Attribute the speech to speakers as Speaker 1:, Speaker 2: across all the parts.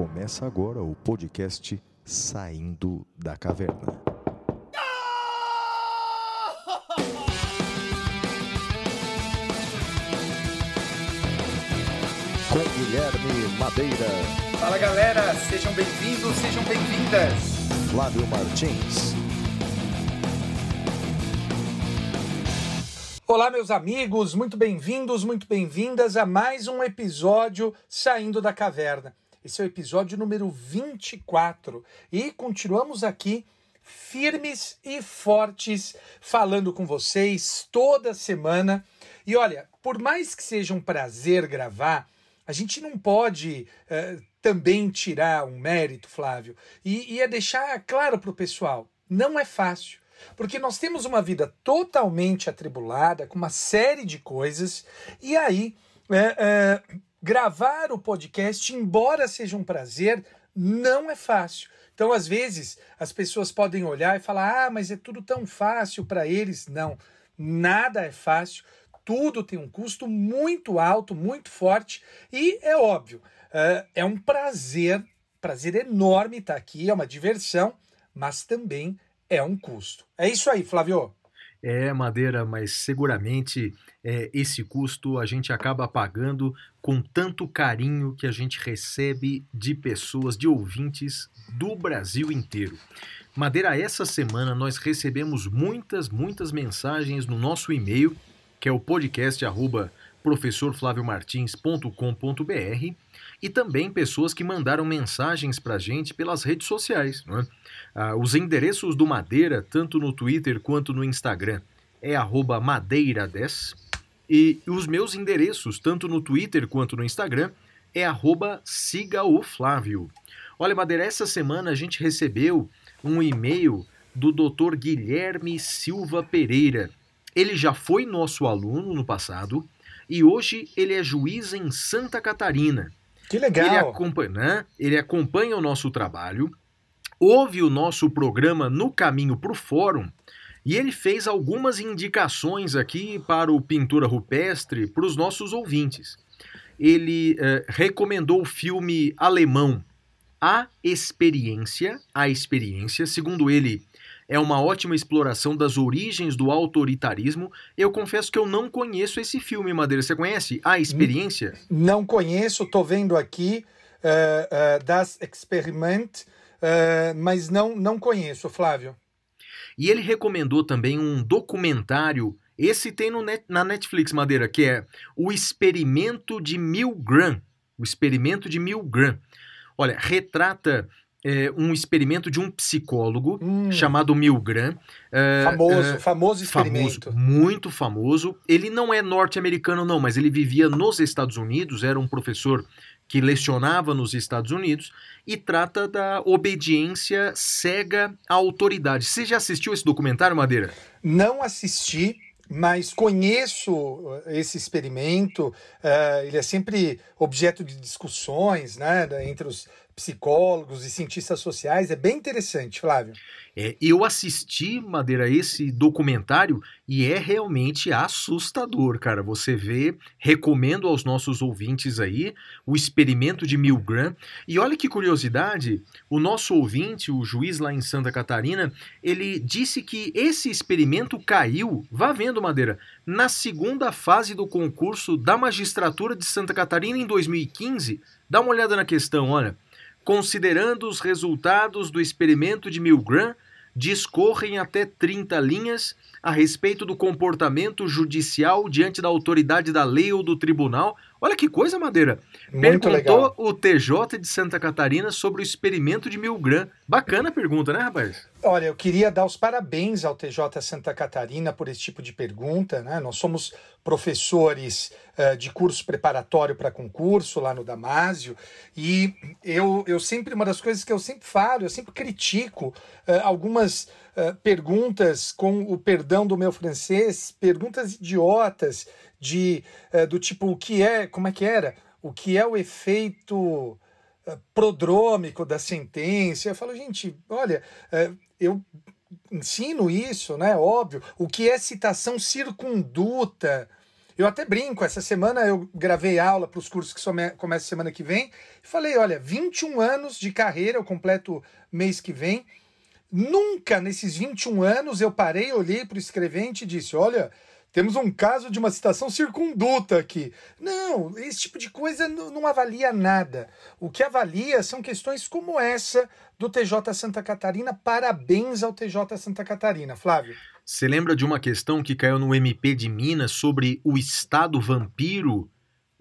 Speaker 1: Começa agora o podcast Saindo da Caverna. Com Guilherme Madeira,
Speaker 2: Fala galera, sejam bem-vindos, sejam bem-vindas.
Speaker 1: Flávio Martins,
Speaker 2: Olá, meus amigos, muito bem-vindos, muito bem-vindas a mais um episódio Saindo da Caverna. Esse é o episódio número 24 e continuamos aqui firmes e fortes falando com vocês toda semana. E olha, por mais que seja um prazer gravar, a gente não pode eh, também tirar um mérito, Flávio, e, e é deixar claro para o pessoal: não é fácil. Porque nós temos uma vida totalmente atribulada, com uma série de coisas, e aí é, gravar o podcast, embora seja um prazer, não é fácil. Então, às vezes, as pessoas podem olhar e falar: ah, mas é tudo tão fácil para eles. Não, nada é fácil, tudo tem um custo muito alto, muito forte, e é óbvio, é, um prazer, prazer enorme estar aqui, é uma diversão, mas também é um custo. É isso aí, Flávio.
Speaker 3: É, Madeira, mas seguramente é, esse custo a gente acaba pagando com tanto carinho que a gente recebe de pessoas, de ouvintes do Brasil inteiro. Madeira, essa semana nós recebemos muitas, muitas mensagens no nosso e-mail, que é o podcast arroba professorflaviomartins.com.br e também pessoas que mandaram mensagens para a gente pelas redes sociais. É? ah, os endereços do Madeira, tanto no Twitter quanto no Instagram, é arroba madeira10 e os meus endereços, tanto no Twitter quanto no Instagram, é arroba siga o Flávio. Olha, Madeira, essa semana a gente recebeu um e-mail do Dr. Guilherme Silva Pereira. Ele já foi nosso aluno no passado e hoje ele é juiz em Santa Catarina.
Speaker 2: Que legal.
Speaker 3: Ele acompanha, né? ele acompanha o nosso trabalho, ouve o nosso programa no caminho para o fórum e ele fez algumas indicações aqui para o Pintura Rupestre para os nossos ouvintes. Ele eh, recomendou o filme alemão A Experiência, A Experiência, segundo ele, é uma ótima exploração das origens do autoritarismo. Eu confesso que eu não conheço esse filme, Madeira. Você conhece A Experiência?
Speaker 2: Não conheço, estou vendo aqui uh, uh, Das Experiment, uh, mas não, não conheço, Flávio.
Speaker 3: E ele recomendou também um documentário. Esse tem net, na Netflix, Madeira, que é O Experimento de Milgram. O Experimento de Milgram. Olha, retrata é, um experimento de um psicólogo
Speaker 2: Hum.
Speaker 3: chamado Milgram. É,
Speaker 2: famoso,
Speaker 3: é,
Speaker 2: famoso experimento.
Speaker 3: Famoso, muito famoso. Ele não é norte-americano, não, mas ele vivia nos Estados Unidos, era um professor que lecionava nos Estados Unidos e trata da obediência cega à autoridade. Você já assistiu esse documentário, Madeira?
Speaker 2: Não assisti, mas conheço uh, esse experimento. uh, ele é sempre objeto de discussões né, entre os psicólogos e cientistas sociais. É bem interessante, Flávio.
Speaker 3: É, eu assisti, Madeira, esse documentário e é realmente assustador, cara. Você vê, recomendo aos nossos ouvintes aí o experimento de Milgram. E olha que curiosidade, o nosso ouvinte, o juiz lá em Santa Catarina, ele disse que esse experimento caiu, vá vendo, Madeira, na segunda fase do concurso da magistratura de Santa Catarina em 2015. Dá uma olhada na questão, olha. Considerando os resultados do experimento de Milgram, discorrem até 30 linhas a respeito do comportamento judicial diante da autoridade da lei ou do tribunal. Olha que coisa, Madeira.
Speaker 2: Muito
Speaker 3: Perguntou
Speaker 2: legal.
Speaker 3: o TJ de Santa Catarina sobre o experimento de Milgram. Bacana a pergunta, né, rapaz?
Speaker 2: Olha, eu queria dar os parabéns ao TJ Santa Catarina por esse tipo de pergunta. Né? Nós somos professores eh, de curso preparatório para concurso lá no Damásio e eu, eu sempre, uma das coisas que eu sempre falo, eu sempre critico eh, algumas eh, perguntas, com o perdão do meu francês, perguntas idiotas de eh, do tipo o que é, como é que era? O que é o efeito eh, prodrômico da sentença? Eu falo, gente, olha, eh, eu ensino isso, né? Óbvio. O que é citação circunduta? Eu até brinco, essa semana eu gravei aula para os cursos que começam semana que vem. Falei: olha, 21 anos de carreira, eu completo mês que vem. Nunca nesses 21 anos eu parei, olhei para o escrevente e disse: olha, temos um caso de uma citação circunduta aqui. Não, esse tipo de coisa não avalia nada. O que avalia são questões como essa do TJ Santa Catarina. Parabéns ao TJ Santa Catarina, Flávio.
Speaker 3: Você lembra de uma questão que caiu no MP de Minas sobre o Estado vampiro?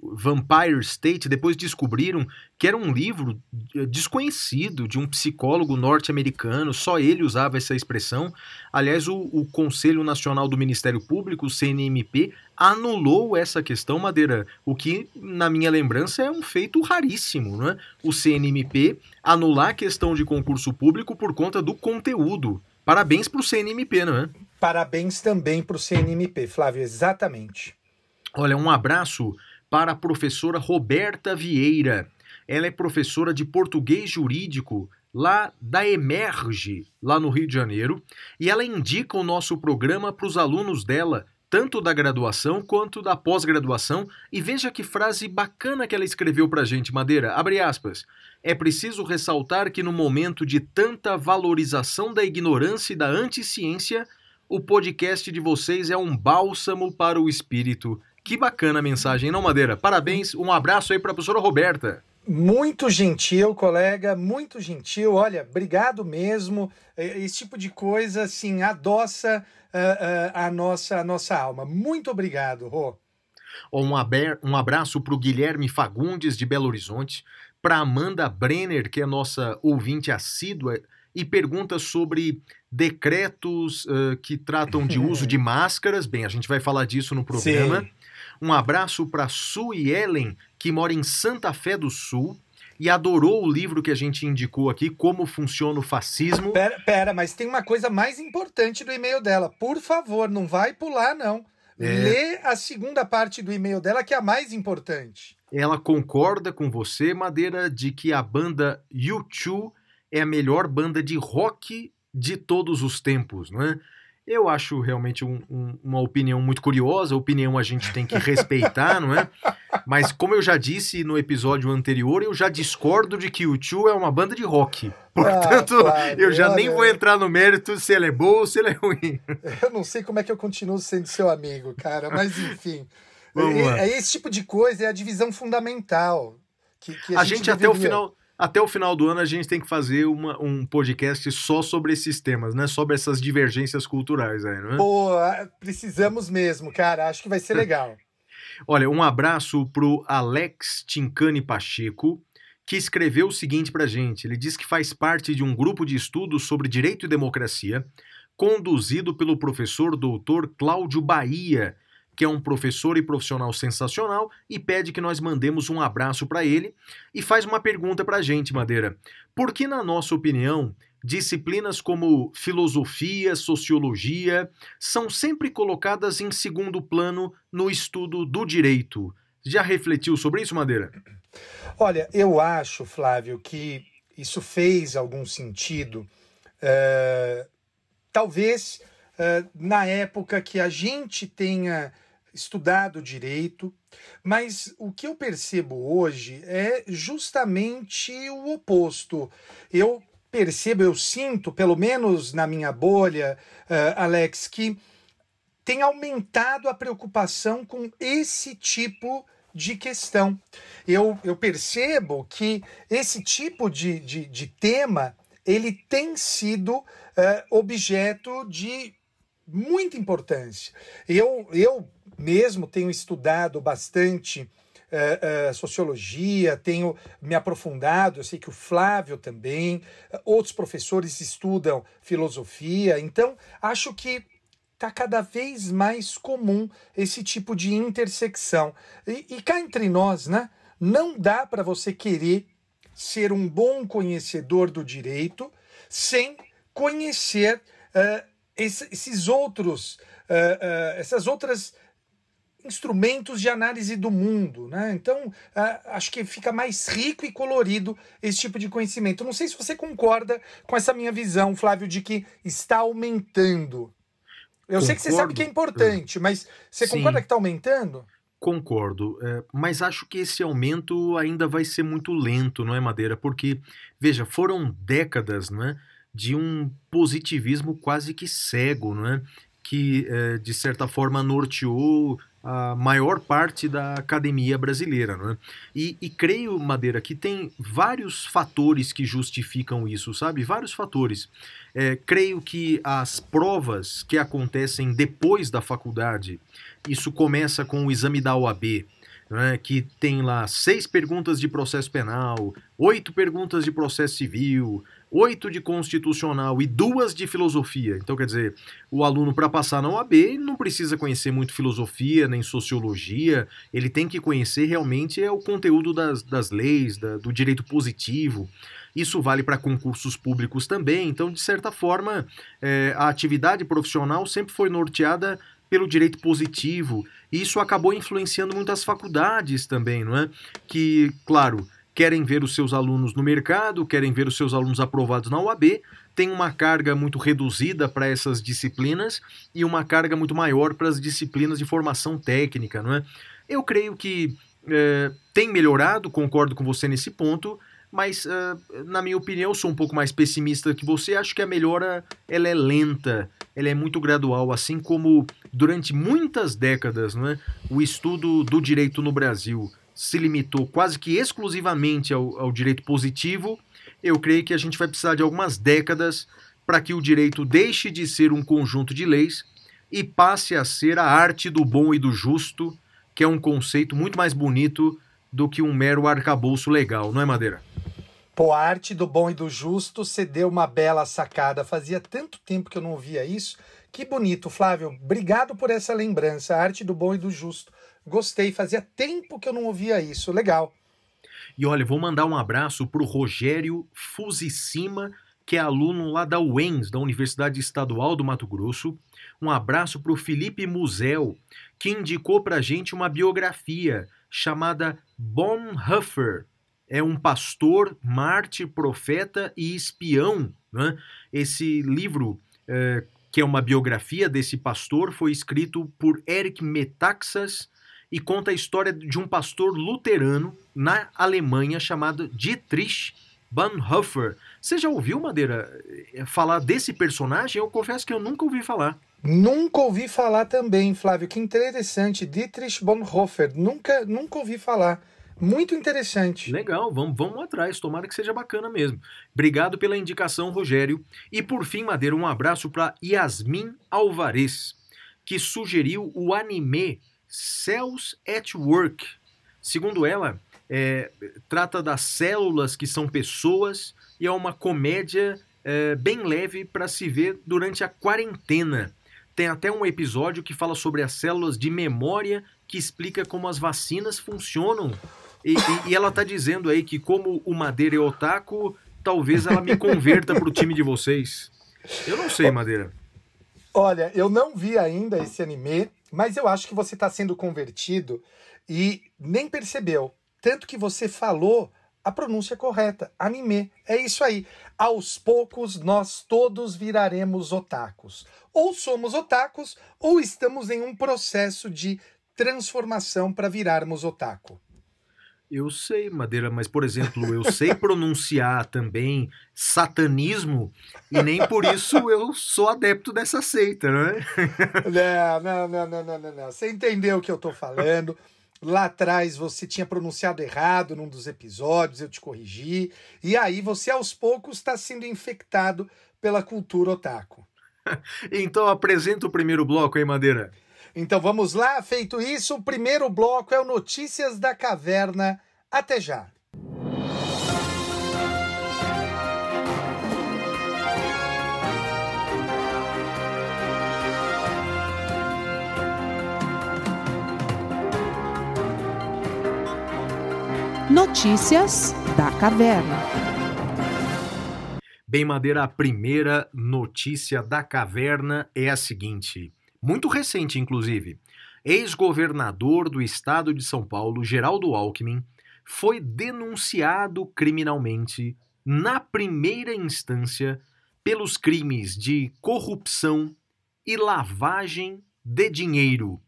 Speaker 3: Vampire State, depois descobriram que era um livro eh, desconhecido de um psicólogo norte-americano, só ele usava essa expressão. Aliás, o, o, Conselho Nacional do Ministério Público, o CNMP, anulou essa questão, Madeira, o que, na minha lembrança, é um feito raríssimo. Né? O CNMP anular a questão de concurso público por conta do conteúdo. Parabéns para o CNMP, não é?
Speaker 2: Parabéns também para o CNMP, Flávio, exatamente.
Speaker 3: Olha, um abraço para a professora Roberta Vieira. Ela é professora de português jurídico lá da Emerge, lá no Rio de Janeiro, e ela indica o nosso programa para os alunos dela, tanto da graduação quanto da pós-graduação, e veja que frase bacana que ela escreveu para a gente, Madeira, abre aspas, é preciso ressaltar que no momento de tanta valorização da ignorância e da anticiência, o podcast de vocês é um bálsamo para o espírito. Que bacana a mensagem, não, Madeira? Parabéns, um abraço aí para a professora Roberta.
Speaker 2: Muito gentil, colega, muito gentil. Olha, obrigado mesmo. Esse tipo de coisa, assim, adoça uh, uh, a, nossa, a nossa alma. Muito obrigado, Rô.
Speaker 3: Um, um abraço para o Guilherme Fagundes, de Belo Horizonte, para Amanda Brenner, que é nossa ouvinte assídua e pergunta sobre decretos uh, que tratam de uso de máscaras. Bem, a gente vai falar disso no programa. Sim. Um abraço para Sue Ellen, que mora em Santa Fé do Sul e adorou o livro que a gente indicou aqui, Como Funciona o Fascismo.
Speaker 2: Pera, pera, mas tem uma coisa mais importante do e-mail dela. Por favor, não vai pular, não. É... Lê a segunda parte do e-mail dela, que é a mais importante.
Speaker 3: Ela concorda com você, Madeira, de que a banda U2 é a melhor banda de rock de todos os tempos, não é? Eu acho realmente um, um, uma opinião muito curiosa, opinião a gente tem que respeitar, não é? Mas como eu já disse no episódio anterior, eu já discordo de que o Tio é uma banda de rock. Portanto, ah, claro, eu já olha, nem vou entrar no mérito se ela é boa ou se ela é ruim.
Speaker 2: Eu não sei como é que eu continuo sendo seu amigo, cara, mas enfim. é, é, esse tipo de coisa, é a divisão fundamental. Que, que
Speaker 3: a, a, gente, gente até o final até o final do ano a gente tem que fazer uma, um podcast só sobre esses temas, né? Sobre essas divergências culturais aí, não é?
Speaker 2: Pô, precisamos mesmo, cara. Acho que vai ser legal.
Speaker 3: Olha, um abraço pro Alex Tincani Pacheco, que escreveu o seguinte pra gente. Ele diz que faz parte de um grupo de estudos sobre direito e democracia, conduzido pelo professor doutor Cláudio Bahia, que é um professor e profissional sensacional, e pede que nós mandemos um abraço para ele e faz uma pergunta para a gente, Madeira. Por que, na nossa opinião, disciplinas como filosofia, sociologia são sempre colocadas em segundo plano no estudo do direito? Já refletiu sobre isso, Madeira?
Speaker 2: Olha, eu acho, Flávio, que isso fez algum sentido. Uh, talvez uh, na época que a gente tenha estudado direito, mas o que eu percebo hoje é justamente o oposto. Eu percebo, eu sinto, pelo menos na minha bolha, uh, Alex, que tem aumentado a preocupação com esse tipo de questão. Eu, eu percebo que esse tipo de, de, de tema ele tem sido uh, objeto de muita importância. Eu, eu mesmo tenho estudado bastante uh, uh, sociologia, tenho me aprofundado, eu sei que o Flávio também, uh, outros professores estudam filosofia, então acho que está cada vez mais comum esse tipo de intersecção. E, e cá entre nós, né? Não dá para você querer ser um bom conhecedor do direito sem conhecer esses outros, essas outras instrumentos de análise do mundo, né? Então, acho que fica mais rico e colorido esse tipo de conhecimento. Não sei se você concorda com essa minha visão, Flávio, de que está aumentando. Eu sei que você sabe que é importante, mas você
Speaker 3: Sim.
Speaker 2: concorda que está aumentando?
Speaker 3: Concordo, é, mas acho que esse aumento ainda vai ser muito lento, não é, Madeira? Porque, veja, foram décadas não é, de um positivismo quase que cego, não é? que, é, de certa forma, norteou a maior parte da academia brasileira. Não é? e, e creio, Madeira, que tem vários fatores que justificam isso, sabe? Vários fatores. É, creio que as provas que acontecem depois da faculdade, isso começa com o exame da OAB, né, que tem lá seis perguntas de processo penal, oito perguntas de processo civil, oito de constitucional e duas de filosofia. Então, quer dizer, o aluno, para passar na OAB, não precisa conhecer muito filosofia nem sociologia, ele tem que conhecer realmente é o conteúdo das, das leis, da, do direito positivo. Isso vale para concursos públicos também. Então, de certa forma, é, a atividade profissional sempre foi norteada pelo direito positivo. E isso acabou influenciando muitas faculdades também, não é? Que, claro, querem ver os seus alunos no mercado, querem ver os seus alunos aprovados na UAB, tem uma carga muito reduzida para essas disciplinas e uma carga muito maior para as disciplinas de formação técnica, não é? Eu creio que é, tem melhorado, concordo com você nesse ponto, mas uh, na minha opinião, sou um pouco mais pessimista que você. Acho que a melhora ela é lenta, ela é muito gradual, assim como durante muitas décadas, não é? o estudo do direito no Brasil se limitou quase que exclusivamente ao, ao direito positivo. Eu creio que a gente vai precisar de algumas décadas para que o direito deixe de ser um conjunto de leis e passe a ser a arte do bom e do justo, que é um conceito muito mais bonito do que um mero arcabouço legal, não é, Madeira?
Speaker 2: Pô, a arte do bom e do justo, você deu uma bela sacada. Fazia tanto tempo que eu não ouvia isso. Que bonito, Flávio. Obrigado por essa lembrança. A arte do bom e do justo. Gostei, fazia tempo que eu não ouvia isso. Legal.
Speaker 3: E olha, vou mandar um abraço pro Rogério Fusicima, que é aluno lá da UENS, da Universidade Estadual do Mato Grosso. Um abraço pro Felipe Musel, que indicou pra gente uma biografia chamada Bonhoeffer, é um pastor, mártir, profeta e espião. Né? Esse livro, é, que é uma biografia desse pastor, foi escrito por Eric Metaxas e conta a história de um pastor luterano na Alemanha chamado Dietrich Bonhoeffer. Você já ouviu, Madeira, falar desse personagem? Eu confesso que eu nunca ouvi falar.
Speaker 2: Nunca ouvi falar também, Flávio. Que interessante. Dietrich Bonhoeffer. Nunca, nunca ouvi falar. Muito interessante.
Speaker 3: Legal, vamos, vamos atrás, tomara que seja bacana mesmo. Obrigado pela indicação, Rogério. E por fim, Madeira, um abraço para Yasmin Alvarez, que sugeriu o anime Cells at Work. Segundo ela, é, trata das células que são pessoas e é uma comédia é, bem leve para se ver durante a quarentena. Tem até um episódio que fala sobre as células de memória que explica como as vacinas funcionam e, e, e, ela tá dizendo aí que, como o Madeira é otaku, talvez ela me converta pro time de vocês. Eu não sei, Madeira.
Speaker 2: Olha, eu não vi ainda esse anime, mas eu acho que você está sendo convertido e nem percebeu. Tanto que você falou a pronúncia correta. Anime. É isso aí. Aos poucos nós todos viraremos otakus. Ou somos otakus, ou estamos em um processo de transformação para virarmos otaku.
Speaker 3: Eu sei, Madeira, mas, por exemplo, eu sei pronunciar também satanismo e nem por isso eu sou adepto dessa seita, né?
Speaker 2: Não, não, não, não, não, não. Você entendeu o que eu tô falando. Lá atrás você tinha pronunciado errado num dos episódios, eu te corrigi. E aí você aos poucos está sendo infectado pela cultura otaku.
Speaker 3: então apresenta o primeiro bloco aí, Madeira.
Speaker 2: Então vamos lá, feito isso, o primeiro bloco é o Notícias da Caverna. Até já!
Speaker 4: Notícias da Caverna.
Speaker 3: Bem, Madeira, a primeira notícia da caverna é a seguinte muito recente, inclusive. Ex-governador do estado de São Paulo, Geraldo Alckmin, foi denunciado criminalmente na primeira instância pelos crimes de corrupção e lavagem de dinheiro.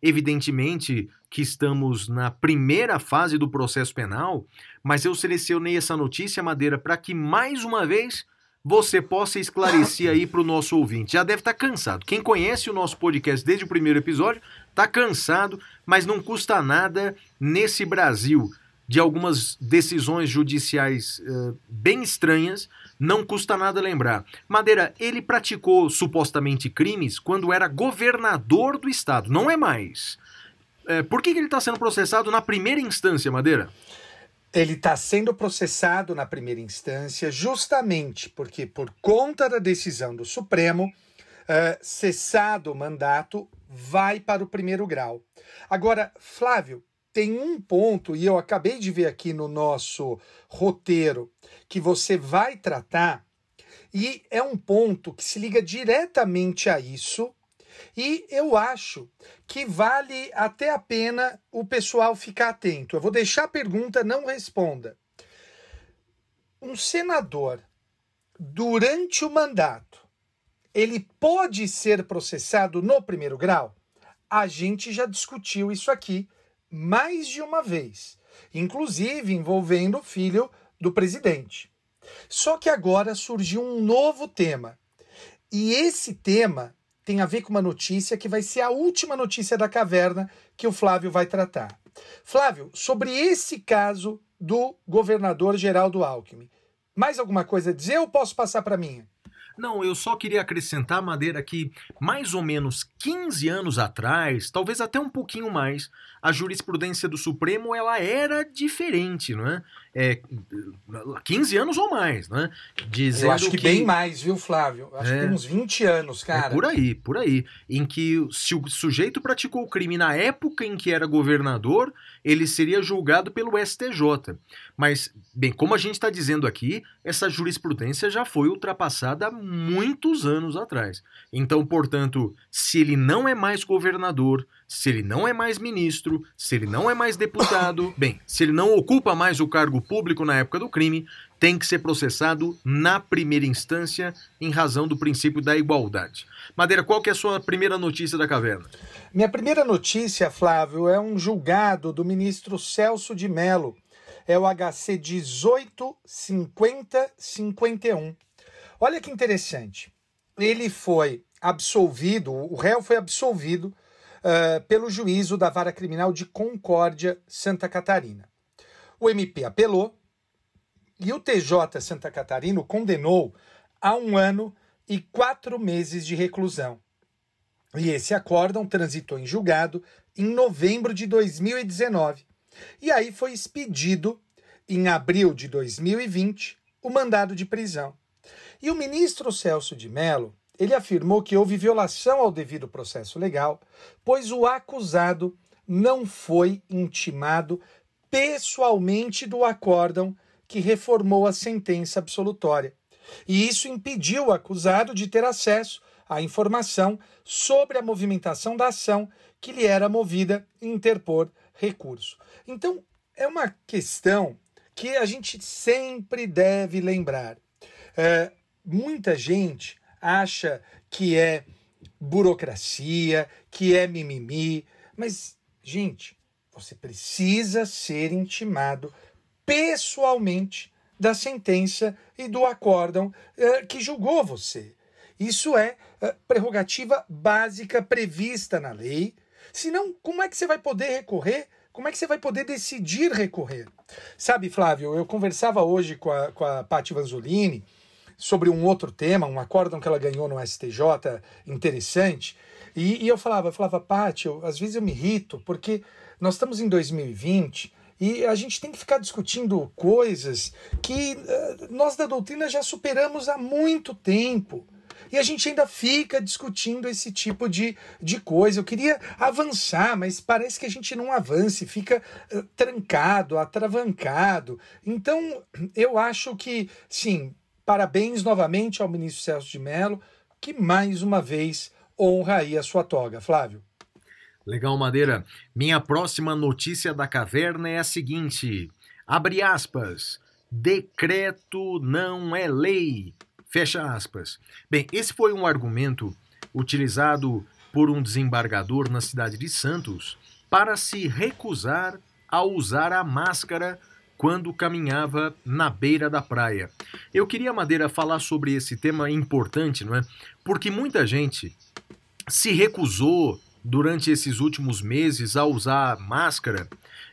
Speaker 3: Evidentemente que estamos na primeira fase do processo penal, mas eu selecionei essa notícia, Madeira, para que mais uma vez você possa esclarecer aí para o nosso ouvinte. Já deve estar tá cansado. Quem conhece o nosso podcast desde o primeiro episódio está cansado, mas não custa nada nesse Brasil de algumas decisões judiciais uh, bem estranhas, não custa nada lembrar. Madeira, ele praticou supostamente crimes quando era governador do estado, não é mais. É, por que, que ele está sendo processado na primeira instância, Madeira?
Speaker 2: Ele está sendo processado na primeira instância justamente porque, por conta da decisão do Supremo, uh, cessado o mandato, vai para o primeiro grau. Agora, Flávio, tem um ponto, e eu acabei de ver aqui no nosso roteiro, que você vai tratar, e é um ponto que se liga diretamente a isso, e eu acho que vale até a pena o pessoal ficar atento. Eu vou deixar a pergunta, não responda. Um senador, durante o mandato, ele pode ser processado no primeiro grau? A gente já discutiu isso aqui mais de uma vez, inclusive envolvendo o filho do presidente. Só que agora surgiu um novo tema. E esse tema tem a ver com uma notícia que vai ser a última notícia da caverna que o Flávio vai tratar. Flávio, sobre esse caso do governador Geraldo Alckmin, mais alguma coisa a dizer ou posso passar para mim?
Speaker 3: Não, eu só queria acrescentar, Madeira, que mais ou menos 15 anos atrás, talvez até um pouquinho mais, a jurisprudência do Supremo ela era diferente, não é? É 15 anos ou mais, né?
Speaker 2: Dizendo eu acho que, que, bem mais, viu, Flávio? Acho é, que tem uns 20 anos, cara.
Speaker 3: É por aí, por aí. Em que se o sujeito praticou o crime na época em que era governador, ele seria julgado pelo STJ. Mas, bem, como a gente está dizendo aqui, essa jurisprudência já foi ultrapassada há muitos anos atrás. Então, portanto, se ele não é mais governador, se ele não é mais ministro, se ele não é mais deputado, bem, se ele não ocupa mais o cargo público na época do crime, tem que ser processado na primeira instância em razão do princípio da igualdade. Madeira, qual que é a sua primeira notícia da caverna?
Speaker 2: Minha primeira notícia, Flávio, é um julgado do ministro Celso de Mello. É o HC 185051. Olha que interessante. Ele foi absolvido, o réu foi absolvido uh, pelo juízo da Vara Criminal de Concórdia, Santa Catarina. O MP apelou e o TJ Santa Catarina o condenou a um ano e quatro meses de reclusão. E esse acórdão transitou em julgado em novembro de 2019. E aí foi expedido, em abril de 2020, o mandado de prisão. E o ministro Celso de Mello, ele afirmou que houve violação ao devido processo legal, pois o acusado não foi intimado pessoalmente do acórdão que reformou a sentença absolutória. E isso impediu o acusado de ter acesso à informação sobre a movimentação da ação que lhe era movida e interpor recurso. Então, é uma questão que a gente sempre deve lembrar. É, muita gente acha que é burocracia, que é mimimi, mas, gente, você precisa ser intimado pessoalmente da sentença e do acórdão eh, que julgou você. Isso é eh, prerrogativa básica prevista na lei. Senão, como é que você vai poder recorrer? Como é que você vai poder decidir recorrer? Sabe, Flávio, eu conversava hoje com a, com a Paty Vanzolini, sobre um outro tema, um acórdão que ela ganhou no STJ interessante. E, e eu falava, eu falava, Paty, às vezes eu me irrito, porque nós estamos em 2020 e a gente tem que ficar discutindo coisas que uh, nós da doutrina já superamos há muito tempo. E a gente ainda fica discutindo esse tipo de, de coisa. Eu queria avançar, mas parece que a gente não avança, fica uh, trancado, atravancado. Então, eu acho que, sim, Parabéns novamente ao ministro Celso de Mello, que mais uma vez honra aí a sua toga. Flávio.
Speaker 3: Legal, Madeira. Minha próxima notícia da caverna é a seguinte: abre aspas. Decreto não é lei. Fecha aspas. Bem, esse foi um argumento utilizado por um desembargador na cidade de Santos para se recusar a usar a máscara quando caminhava na beira da praia. Eu queria, Madeira, falar sobre esse tema importante, não é? Porque muita gente se recusou durante esses últimos meses a usar máscara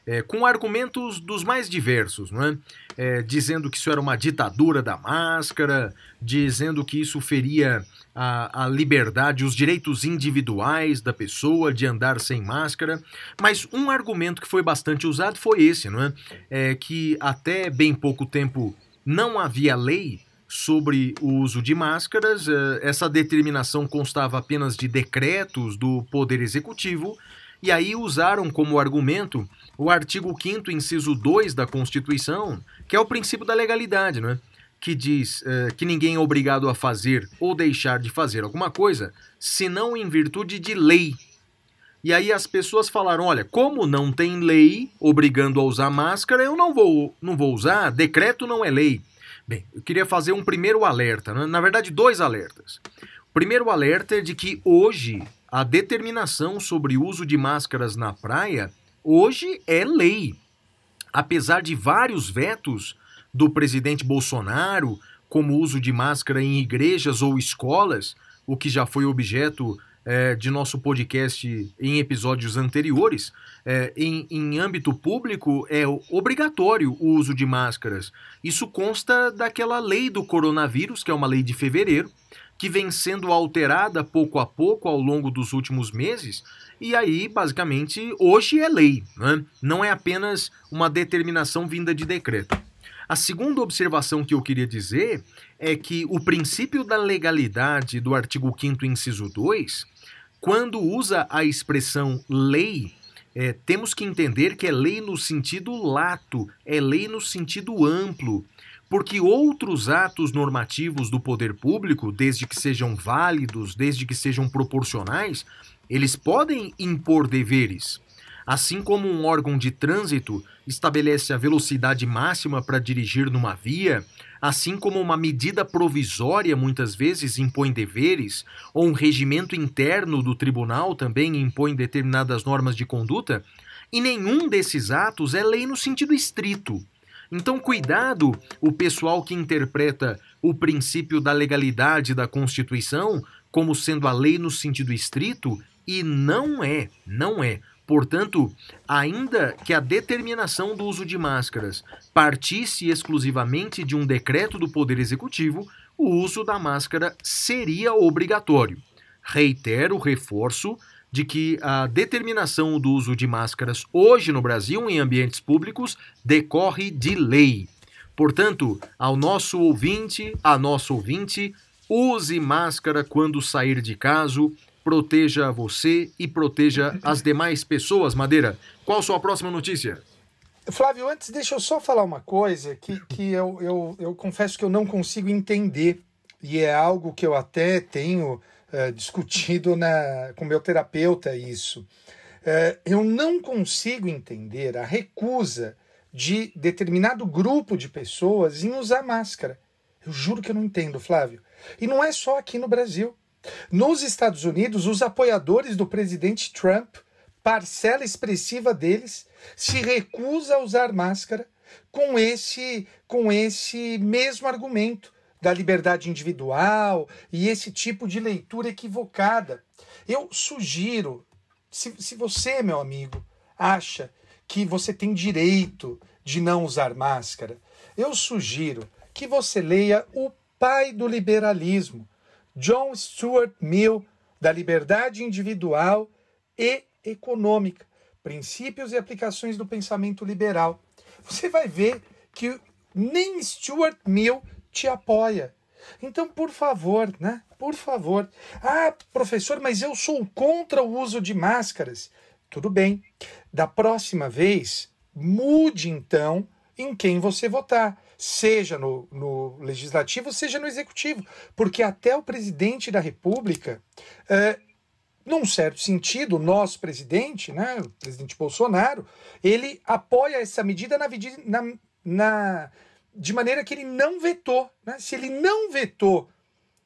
Speaker 3: é, com argumentos dos mais diversos, não é? é? dizendo que isso era uma ditadura da máscara, dizendo que isso feria a, a liberdade, os direitos individuais da pessoa de andar sem máscara. Mas um argumento que foi bastante usado foi esse, não é? é que até bem pouco tempo não havia lei sobre o uso de máscaras. É, essa determinação constava apenas de decretos do Poder Executivo, e aí usaram como argumento o artigo 5, inciso 2 da Constituição, que é o princípio da legalidade, não é? que diz uh, que ninguém é obrigado a fazer ou deixar de fazer alguma coisa, senão em virtude de lei. E aí as pessoas falaram: olha, como não tem lei obrigando a usar máscara, eu não vou, não vou usar, decreto não é lei. Bem, eu queria fazer um primeiro alerta, né? na verdade, dois alertas. O primeiro alerta é de que hoje a determinação sobre o uso de máscaras na praia hoje é lei. Apesar de vários vetos do presidente Bolsonaro, como o uso de máscara em igrejas ou escolas, o que já foi objeto é, de nosso podcast em episódios anteriores, é, em, em âmbito público é obrigatório o uso de máscaras. Isso consta daquela lei do coronavírus, que é uma lei de fevereiro, que vem sendo alterada pouco a pouco ao longo dos últimos meses, e aí, basicamente, hoje é lei, né? não é apenas uma determinação vinda de decreto. A segunda observação que eu queria dizer é que o princípio da legalidade do artigo 5, inciso 2, quando usa a expressão lei, é, temos que entender que é lei no sentido lato, é lei no sentido amplo porque outros atos normativos do poder público, desde que sejam válidos, desde que sejam proporcionais, eles podem impor deveres. Assim como um órgão de trânsito estabelece a velocidade máxima para dirigir numa via, assim como uma medida provisória muitas vezes impõe deveres, ou um regimento interno do tribunal também impõe determinadas normas de conduta, e nenhum desses atos é lei no sentido estrito. Então, cuidado o pessoal que interpreta o princípio da legalidade da Constituição como sendo a lei no sentido estrito, e não é, não é. Portanto, ainda que a determinação do uso de máscaras partisse exclusivamente de um decreto do Poder Executivo, o uso da máscara seria obrigatório. Reitero, reforço, de que a determinação do uso de máscaras hoje no Brasil em ambientes públicos decorre de lei. Portanto, ao nosso ouvinte, a nosso ouvinte, use máscara quando sair de casa, proteja você e proteja as demais pessoas. Madeira, qual sua próxima notícia?
Speaker 2: Flávio, antes deixa eu só falar uma coisa que, que eu, eu, eu confesso que eu não consigo entender, e é algo que eu até tenho uh, discutido na, com meu terapeuta isso. Uh, eu não consigo entender a recusa de determinado grupo de pessoas em usar máscara. Eu juro que eu não entendo, Flávio. E não é só aqui no Brasil. Nos Estados Unidos, os apoiadores do presidente Trump, parcela expressiva deles, se recusa a usar máscara com esse com esse mesmo argumento da liberdade individual e esse tipo de leitura equivocada. Eu sugiro, se, se você, meu amigo, acha que você tem direito de não usar máscara, eu sugiro que você leia o pai do liberalismo, John Stuart Mill, da liberdade individual e econômica, princípios e aplicações do pensamento liberal. Você vai ver que nem Stuart Mill te apoia. Então, por favor, né? Por favor. Ah, professor, mas eu sou contra o uso de máscaras. Tudo bem. Da próxima vez, mude então em quem você votar, seja no, no legislativo, seja no executivo, porque até o presidente da República, é, num certo sentido, o nosso presidente, né, o presidente Bolsonaro, ele apoia essa medida na, na, na de maneira que ele não vetou. Né? Se ele não vetou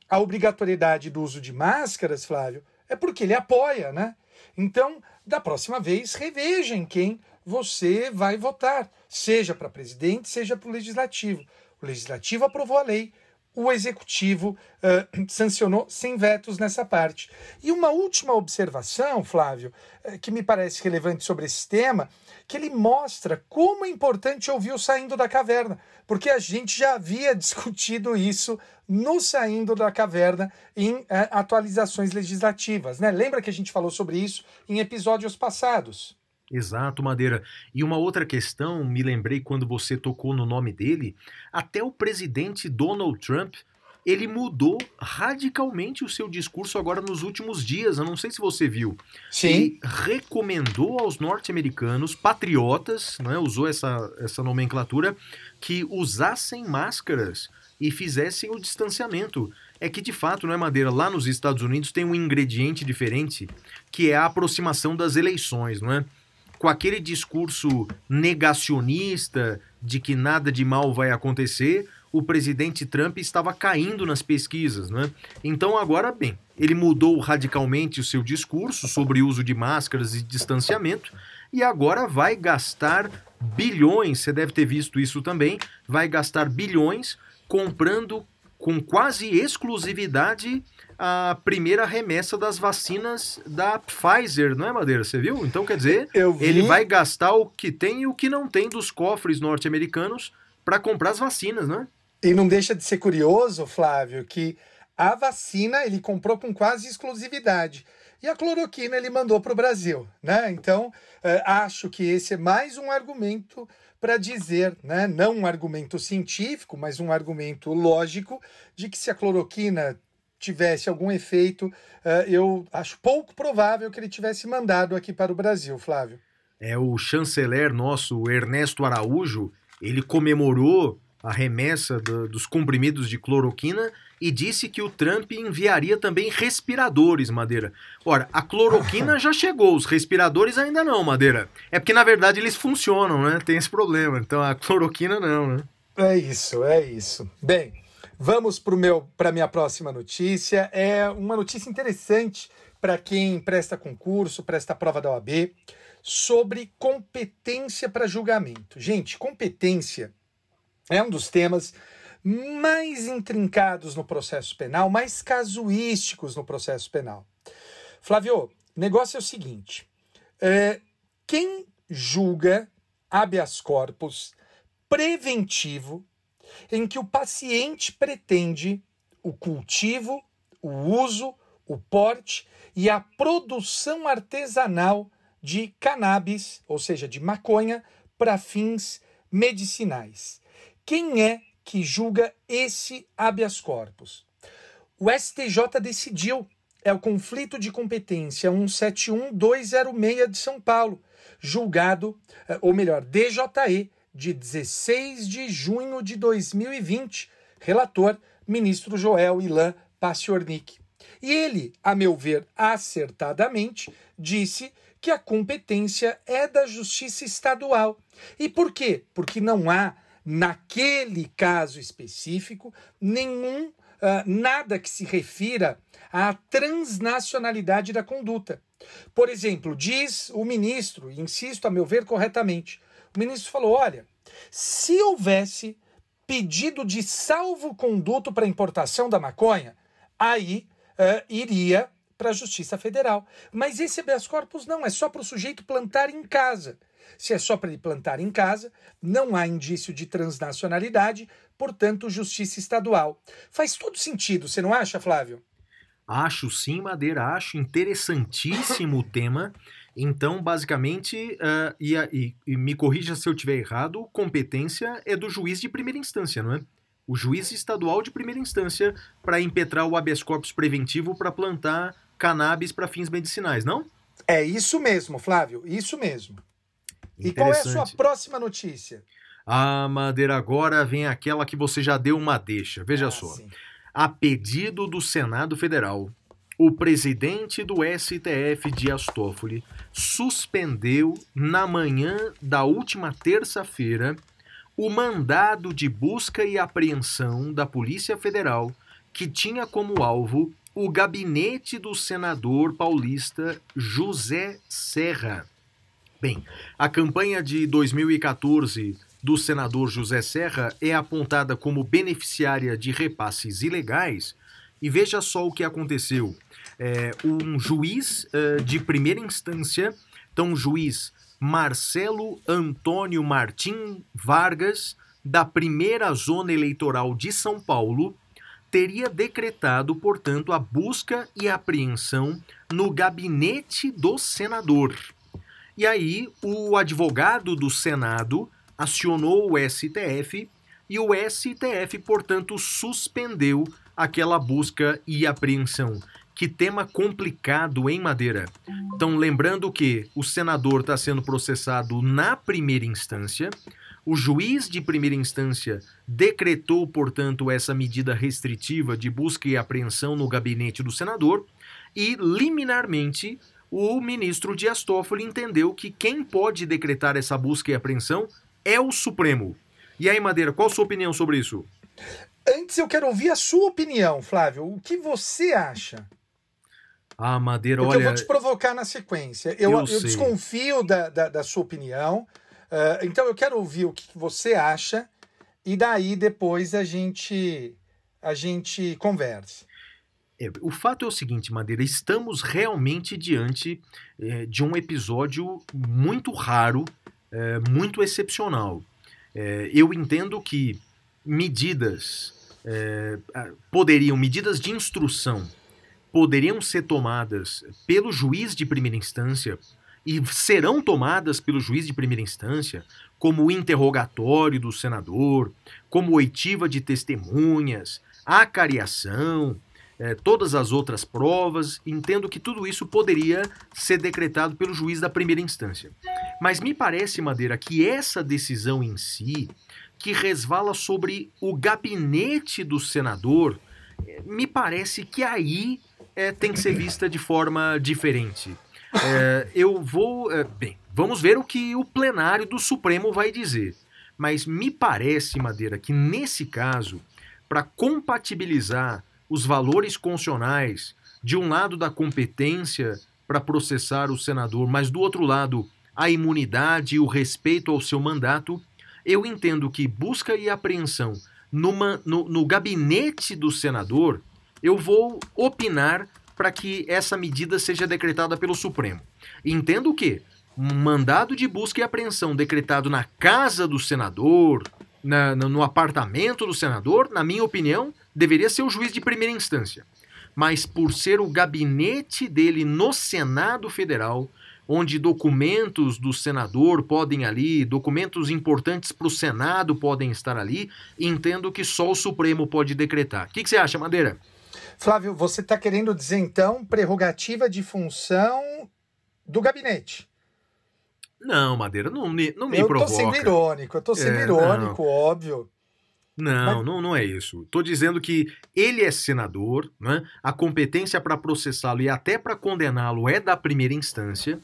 Speaker 2: a obrigatoriedade do uso de máscaras, Flávio, é porque ele apoia, né? Então, da próxima vez, reveja em quem você vai votar, seja para presidente, seja para o legislativo. O legislativo aprovou a lei, o executivo uh, sancionou sem vetos nessa parte. E uma última observação, Flávio, uh, que me parece relevante sobre esse tema, que ele mostra como é importante ouvir o Saindo da Caverna, porque a gente já havia discutido isso no Saindo da Caverna em uh, atualizações legislativas. Né? Lembra que a gente falou sobre isso em episódios passados?
Speaker 3: Exato, Madeira. E uma outra questão, me lembrei quando você tocou no nome dele, até o presidente Donald Trump, ele mudou radicalmente o seu discurso agora nos últimos dias. Eu não sei se você viu.
Speaker 2: Sim.
Speaker 3: Ele recomendou aos norte-americanos, patriotas, né, usou essa, essa nomenclatura, que usassem máscaras e fizessem o distanciamento. É que de fato, não é Madeira? Lá nos Estados Unidos tem um ingrediente diferente, que é a aproximação das eleições, não é? com aquele discurso negacionista de que nada de mal vai acontecer, o presidente Trump estava caindo nas pesquisas, né? Então agora bem, ele mudou radicalmente o seu discurso sobre o uso de máscaras e distanciamento e agora vai gastar bilhões, você deve ter visto isso também, vai gastar bilhões comprando com quase exclusividade a primeira remessa das vacinas da Pfizer, não é, Madeira? Você viu? Então, quer dizer, ele vai gastar o que tem e o que não tem dos cofres norte-americanos para comprar as vacinas, né?
Speaker 2: E não deixa de ser curioso, Flávio, que a vacina ele comprou com quase exclusividade. E a cloroquina ele mandou para o Brasil, né? Então, é, acho que esse é mais um argumento para dizer, né, não um argumento científico, mas um argumento lógico, de que se a cloroquina tivesse algum efeito, uh, eu acho pouco provável que ele tivesse mandado aqui para o Brasil, Flávio.
Speaker 3: É o chanceler nosso, Ernesto Araújo, ele comemorou a remessa do, dos comprimidos de cloroquina e disse que o Trump enviaria também respiradores, Madeira. Ora, a cloroquina já chegou, os respiradores ainda não, Madeira. É porque, na verdade, eles funcionam, né? Tem esse problema. Então, a cloroquina não, né?
Speaker 2: É isso, é isso. Bem, Vamos para a minha próxima notícia. É uma notícia interessante para quem presta concurso, presta prova da OAB, sobre competência para julgamento. Gente, competência é um dos temas mais intrincados no processo penal, mais casuísticos no processo penal. Flávio, o negócio é o seguinte: é, quem julga habeas corpus preventivo em que o paciente pretende o cultivo, o uso, o porte e a produção artesanal de cannabis, ou seja, de maconha, para fins medicinais. Quem é que julga esse habeas corpus? O STJ decidiu. É o conflito de competência 171206 de São Paulo, julgado, eh, ou melhor, DJE, de 16 de junho de 2020, relator ministro Joel Ilan Paciornik. E ele, a meu ver, acertadamente, disse que a competência é da Justiça Estadual. E por quê? Porque não há, naquele caso específico, nenhum uh, nada que se refira à transnacionalidade da conduta. Por exemplo, diz o ministro, e insisto a meu ver corretamente, o ministro falou: olha, se houvesse pedido de salvo-conduto para importação da maconha, aí uh, iria para a Justiça Federal. Mas esse habeas corpus não, é só para o sujeito plantar em casa. Se é só para ele plantar em casa, não há indício de transnacionalidade, portanto, justiça estadual. Faz todo sentido, você não acha, Flávio?
Speaker 3: Acho sim, Madeira, acho interessantíssimo o tema. Então, basicamente, uh, e, e, e, me corrija se eu estiver errado, competência é do juiz de primeira instância, não é? O juiz estadual de primeira instância para impetrar o habeas corpus preventivo para plantar cannabis para fins medicinais, não?
Speaker 2: É isso mesmo, Flávio, isso mesmo. E qual é a sua próxima notícia?
Speaker 3: Ah, Madeira, agora vem aquela que você já deu uma deixa. Veja ah, só. Sim. A pedido do Senado Federal, o presidente do STF, Dias Toffoli, suspendeu na manhã da última terça-feira o mandado de busca e apreensão da Polícia Federal que tinha como alvo o gabinete do senador paulista José Serra. Bem, a campanha de 2014 do senador José Serra é apontada como beneficiária de repasses ilegais. E veja só o que aconteceu. É, um juiz uh, de primeira instância, então, juiz Marcelo Antônio Martim Vargas, da primeira zona eleitoral de São Paulo, teria decretado, portanto, a busca e apreensão no gabinete do senador. E aí, o advogado do Senado acionou o STF e o STF, portanto, suspendeu aquela busca e apreensão. Que tema complicado, hein, Madeira? Então, lembrando que o senador está sendo processado na primeira instância, o juiz de primeira instância decretou, portanto, essa medida restritiva de busca e apreensão no gabinete do senador e, liminarmente, o ministro Dias Toffoli entendeu que quem pode decretar essa busca e apreensão é o Supremo. E aí, Madeira, qual a sua opinião sobre isso?
Speaker 2: Antes eu quero ouvir a sua opinião, Flávio. O que você acha?
Speaker 3: Ah, Madeira,
Speaker 2: Porque
Speaker 3: olha.
Speaker 2: Eu vou te provocar na sequência. Eu,
Speaker 3: Eu
Speaker 2: eu, desconfio da, da, da sua opinião. Uh, então eu quero ouvir o que você acha e daí depois a gente a gente converse.
Speaker 3: É, o fato é o seguinte, Madeira, estamos realmente diante é, de um episódio muito raro, é, muito excepcional. É, eu entendo que medidas é, poderiam, medidas de instrução, poderiam ser tomadas pelo juiz de primeira instância e serão tomadas pelo juiz de primeira instância, como o interrogatório do senador, como oitiva de testemunhas, acariação, eh, todas as outras provas, entendo que tudo isso poderia ser decretado pelo juiz da primeira instância. Mas me parece, Madeira, que essa decisão em si, que resvala sobre o gabinete do senador, me parece que aí eh, tem que ser vista de forma diferente. Eh, eu vou. eh, bem, vamos ver o que o plenário do Supremo vai dizer. Mas me parece, Madeira, que nesse caso, para compatibilizar os valores constitucionais, de um lado da competência para processar o senador, mas do outro lado a imunidade e o respeito ao seu mandato, eu entendo que busca e apreensão numa- no, no gabinete do senador, eu vou opinar para que essa medida seja decretada pelo Supremo. Entendo que mandado de busca e apreensão decretado na casa do senador, na- no apartamento do senador, na minha opinião, deveria ser o juiz de primeira instância. Mas por ser o gabinete dele no Senado Federal, onde documentos do senador podem ali, documentos importantes para o Senado podem estar ali, entendo que só o Supremo pode decretar. O que, que você acha, Madeira?
Speaker 2: Flávio, você está querendo dizer então prerrogativa de função do gabinete?
Speaker 3: Não, Madeira, não me, não me
Speaker 2: eu
Speaker 3: provoca.
Speaker 2: tô sendo irônico, eu tô sendo
Speaker 3: É,
Speaker 2: irônico, óbvio.
Speaker 3: Não,
Speaker 2: Mas-
Speaker 3: não, não é isso. Estou dizendo que ele é senador, né? a competência para processá-lo e até para condená-lo é da primeira instância,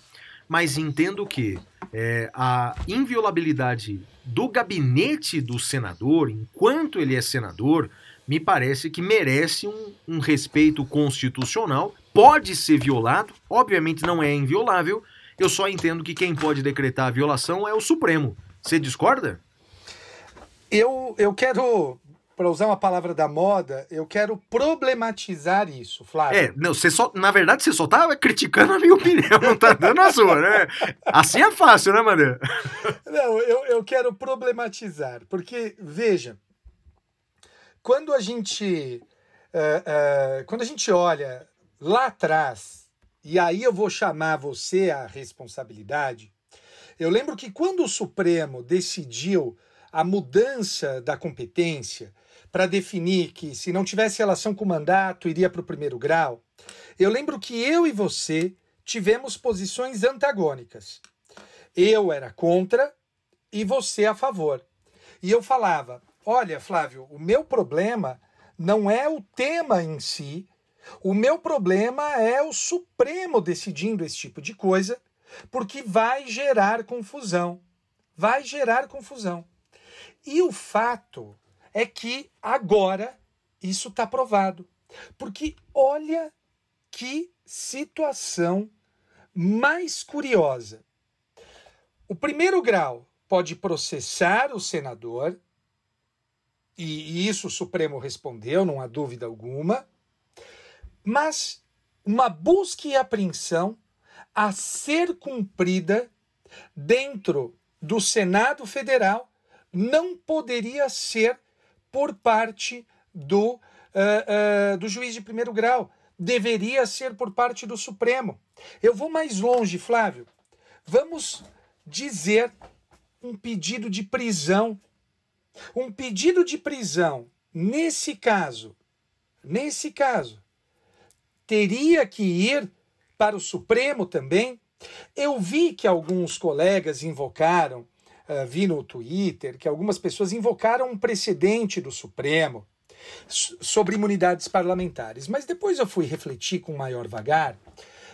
Speaker 3: mas entendo que é, a inviolabilidade do gabinete do senador, enquanto ele é senador, me parece que merece um, um respeito constitucional. Pode ser violado, obviamente não é inviolável. Eu só entendo que quem pode decretar a violação é o Supremo. Você discorda?
Speaker 2: Eu, eu quero, para usar uma palavra da moda, eu quero problematizar isso, Flávio.
Speaker 3: É, não, você só, na verdade, você só tá criticando a minha opinião, não tá dando a sua, né? Assim é fácil, né, Madeira?
Speaker 2: Não, eu, eu quero problematizar, porque, veja, quando a gente. eh, eh, quando a gente olha lá atrás, e aí eu vou chamar você à responsabilidade, eu lembro que quando o Supremo decidiu a mudança da competência para definir que se não tivesse relação com o mandato iria para o primeiro grau, eu lembro que eu e você tivemos posições antagônicas. Eu era contra e você a favor. E eu falava: olha, Flávio, o meu problema não é o tema em si, o meu problema é o Supremo decidindo esse tipo de coisa, porque vai gerar confusão. Vai gerar confusão. E o fato é que agora isso está provado. Porque olha que situação mais curiosa. O primeiro grau pode processar o senador, e isso o Supremo respondeu, não há dúvida alguma, mas uma busca e apreensão a ser cumprida dentro do Senado Federal não poderia ser por parte do, uh, uh, do juiz de primeiro grau, deveria ser por parte do Supremo. Eu vou mais longe, Flávio. Vamos dizer um pedido de prisão. Um pedido de prisão, nesse caso, nesse caso, teria que ir para o Supremo também. Eu vi que alguns colegas invocaram, uh, vi no Twitter, que algumas pessoas invocaram um precedente do Supremo sobre imunidades parlamentares, mas depois eu fui refletir com maior vagar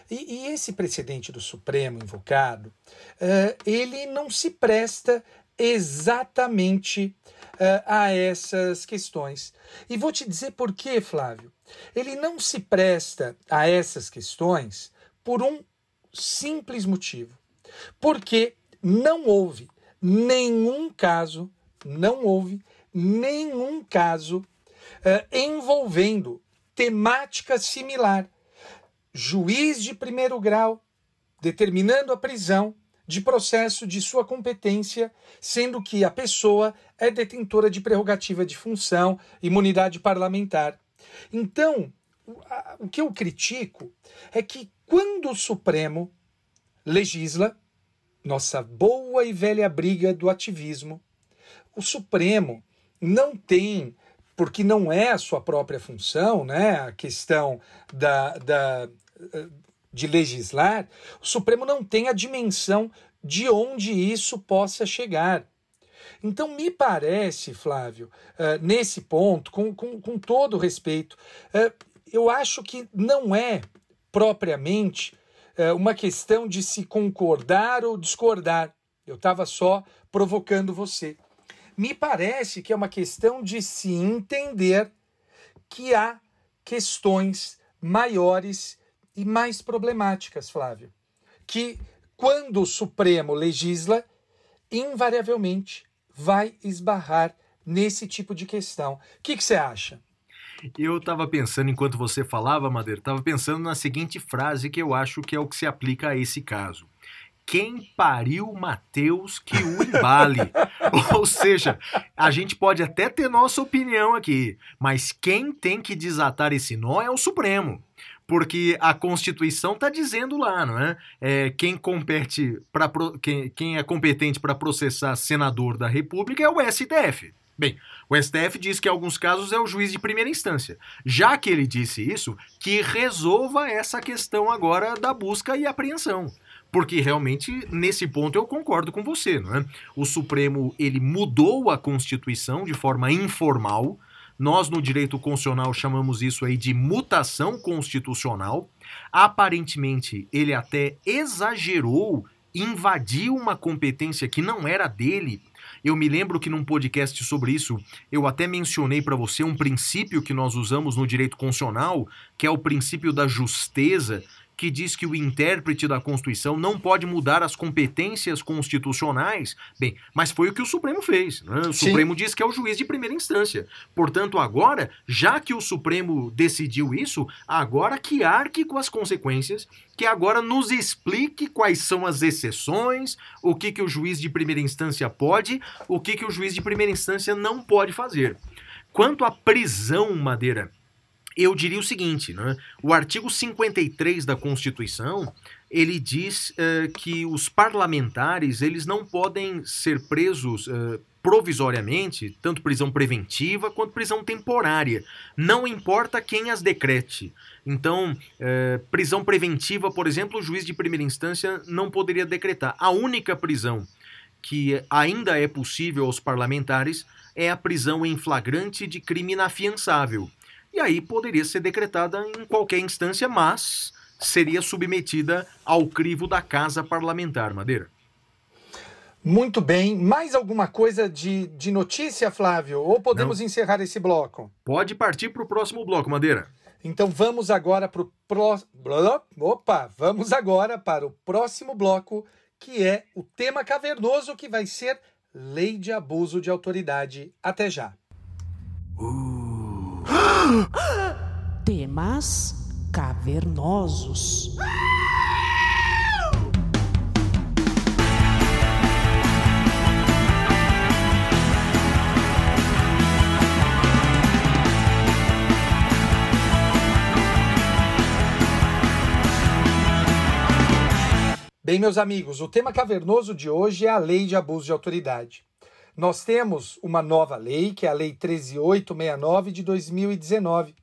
Speaker 2: e, e esse precedente do Supremo invocado, uh, ele não se presta exatamente uh, a essas questões. E vou te dizer por quê, Flávio. Ele não se presta a essas questões por um simples motivo. Porque não houve nenhum caso, não houve nenhum caso uh, envolvendo temática similar juiz de primeiro grau, determinando a prisão de processo de sua competência, sendo que a pessoa é detentora de prerrogativa de função, imunidade parlamentar. Então, o que eu critico é que quando o Supremo legisla, nossa boa e velha briga do ativismo, o Supremo não tem, porque não é a sua própria função, né, a questão da, da de legislar, o Supremo não tem a dimensão de onde isso possa chegar. Então, me parece, Flávio, uh, nesse ponto, com, com, com todo respeito, uh, eu acho que não é propriamente uh, uma questão de se concordar ou discordar. Eu estava só provocando você. Me parece que é uma questão de se entender que há questões maiores e mais problemáticas, Flávio, que quando o Supremo legisla, invariavelmente vai esbarrar nesse tipo de questão. O que você acha?
Speaker 3: Eu estava pensando, enquanto você falava, Madeira, estava pensando na seguinte frase que eu acho que é o que se aplica a esse caso. Quem pariu Mateus que o embale. Ou seja, a gente pode até ter nossa opinião aqui, mas quem tem que desatar esse nó é o Supremo porque a Constituição está dizendo lá, não é? é quem compete para quem, quem é competente para processar senador da República é o STF. Bem, o STF diz que em alguns casos é o juiz de primeira instância. Já que ele disse isso, que resolva essa questão agora da busca e apreensão. Porque realmente nesse ponto eu concordo com você, não é? O Supremo ele mudou a Constituição de forma informal, nós, no direito constitucional, chamamos isso aí de mutação constitucional. Aparentemente, ele até exagerou, invadiu uma competência que não era dele. Eu me lembro que num podcast sobre isso, eu até mencionei para você um princípio que nós usamos no direito constitucional, que é o princípio da justeza, que diz que o intérprete da Constituição não pode mudar as competências constitucionais. Bem, mas foi o que o Supremo fez. Né? O Sim. Supremo diz que é o juiz de primeira instância. Portanto, agora, já que o Supremo decidiu isso, agora que arque com as consequências, que agora nos explique quais são as exceções, o que, que o juiz de primeira instância pode, o que, que o juiz de primeira instância não pode fazer. Quanto à prisão, Madeira, eu diria o seguinte, né? O artigo 53 da Constituição, ele diz uh, que os parlamentares, eles não podem ser presos uh, provisoriamente, tanto prisão preventiva quanto prisão temporária. Não importa quem as decrete. Então, uh, prisão preventiva, por exemplo, o juiz de primeira instância não poderia decretar. A única prisão que ainda é possível aos parlamentares é a prisão em flagrante de crime inafiançável e aí poderia ser decretada em qualquer instância, mas seria submetida ao crivo da Casa Parlamentar, Madeira.
Speaker 2: Muito bem. Mais alguma coisa de, de notícia, Flávio? Ou podemos
Speaker 3: Não.
Speaker 2: encerrar esse bloco?
Speaker 3: Pode partir para o próximo bloco, Madeira.
Speaker 2: Então vamos agora para o próximo. Opa! Vamos agora para o próximo bloco, que é o tema cavernoso, que vai ser Lei de Abuso de Autoridade. Até já.
Speaker 4: Temas cavernosos.
Speaker 2: Bem, meus amigos, o tema cavernoso de hoje é a Lei de Abuso de Autoridade. Nós temos uma nova lei, que é a Lei 13869 de 2019,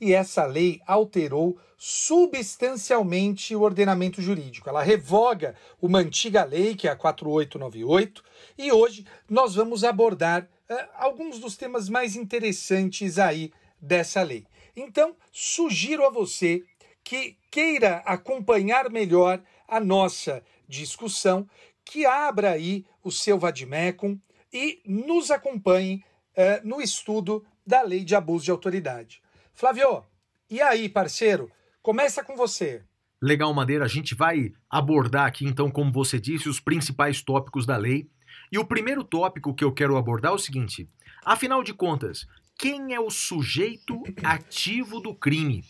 Speaker 2: e essa lei alterou substancialmente o ordenamento jurídico. Ela revoga uma antiga lei, que é a 4898, e hoje nós vamos abordar eh, alguns dos temas mais interessantes aí dessa lei. Então, sugiro a você que queira acompanhar melhor a nossa discussão, que abra aí o seu Vadimecum e nos acompanhe eh, no estudo da lei de abuso de autoridade. Flávio, e aí, parceiro? Começa com você.
Speaker 3: Legal, Madeira. A gente vai abordar aqui, então, como você disse, os principais tópicos da lei. E o primeiro tópico que eu quero abordar é o seguinte: afinal de contas, quem é o sujeito ativo do crime?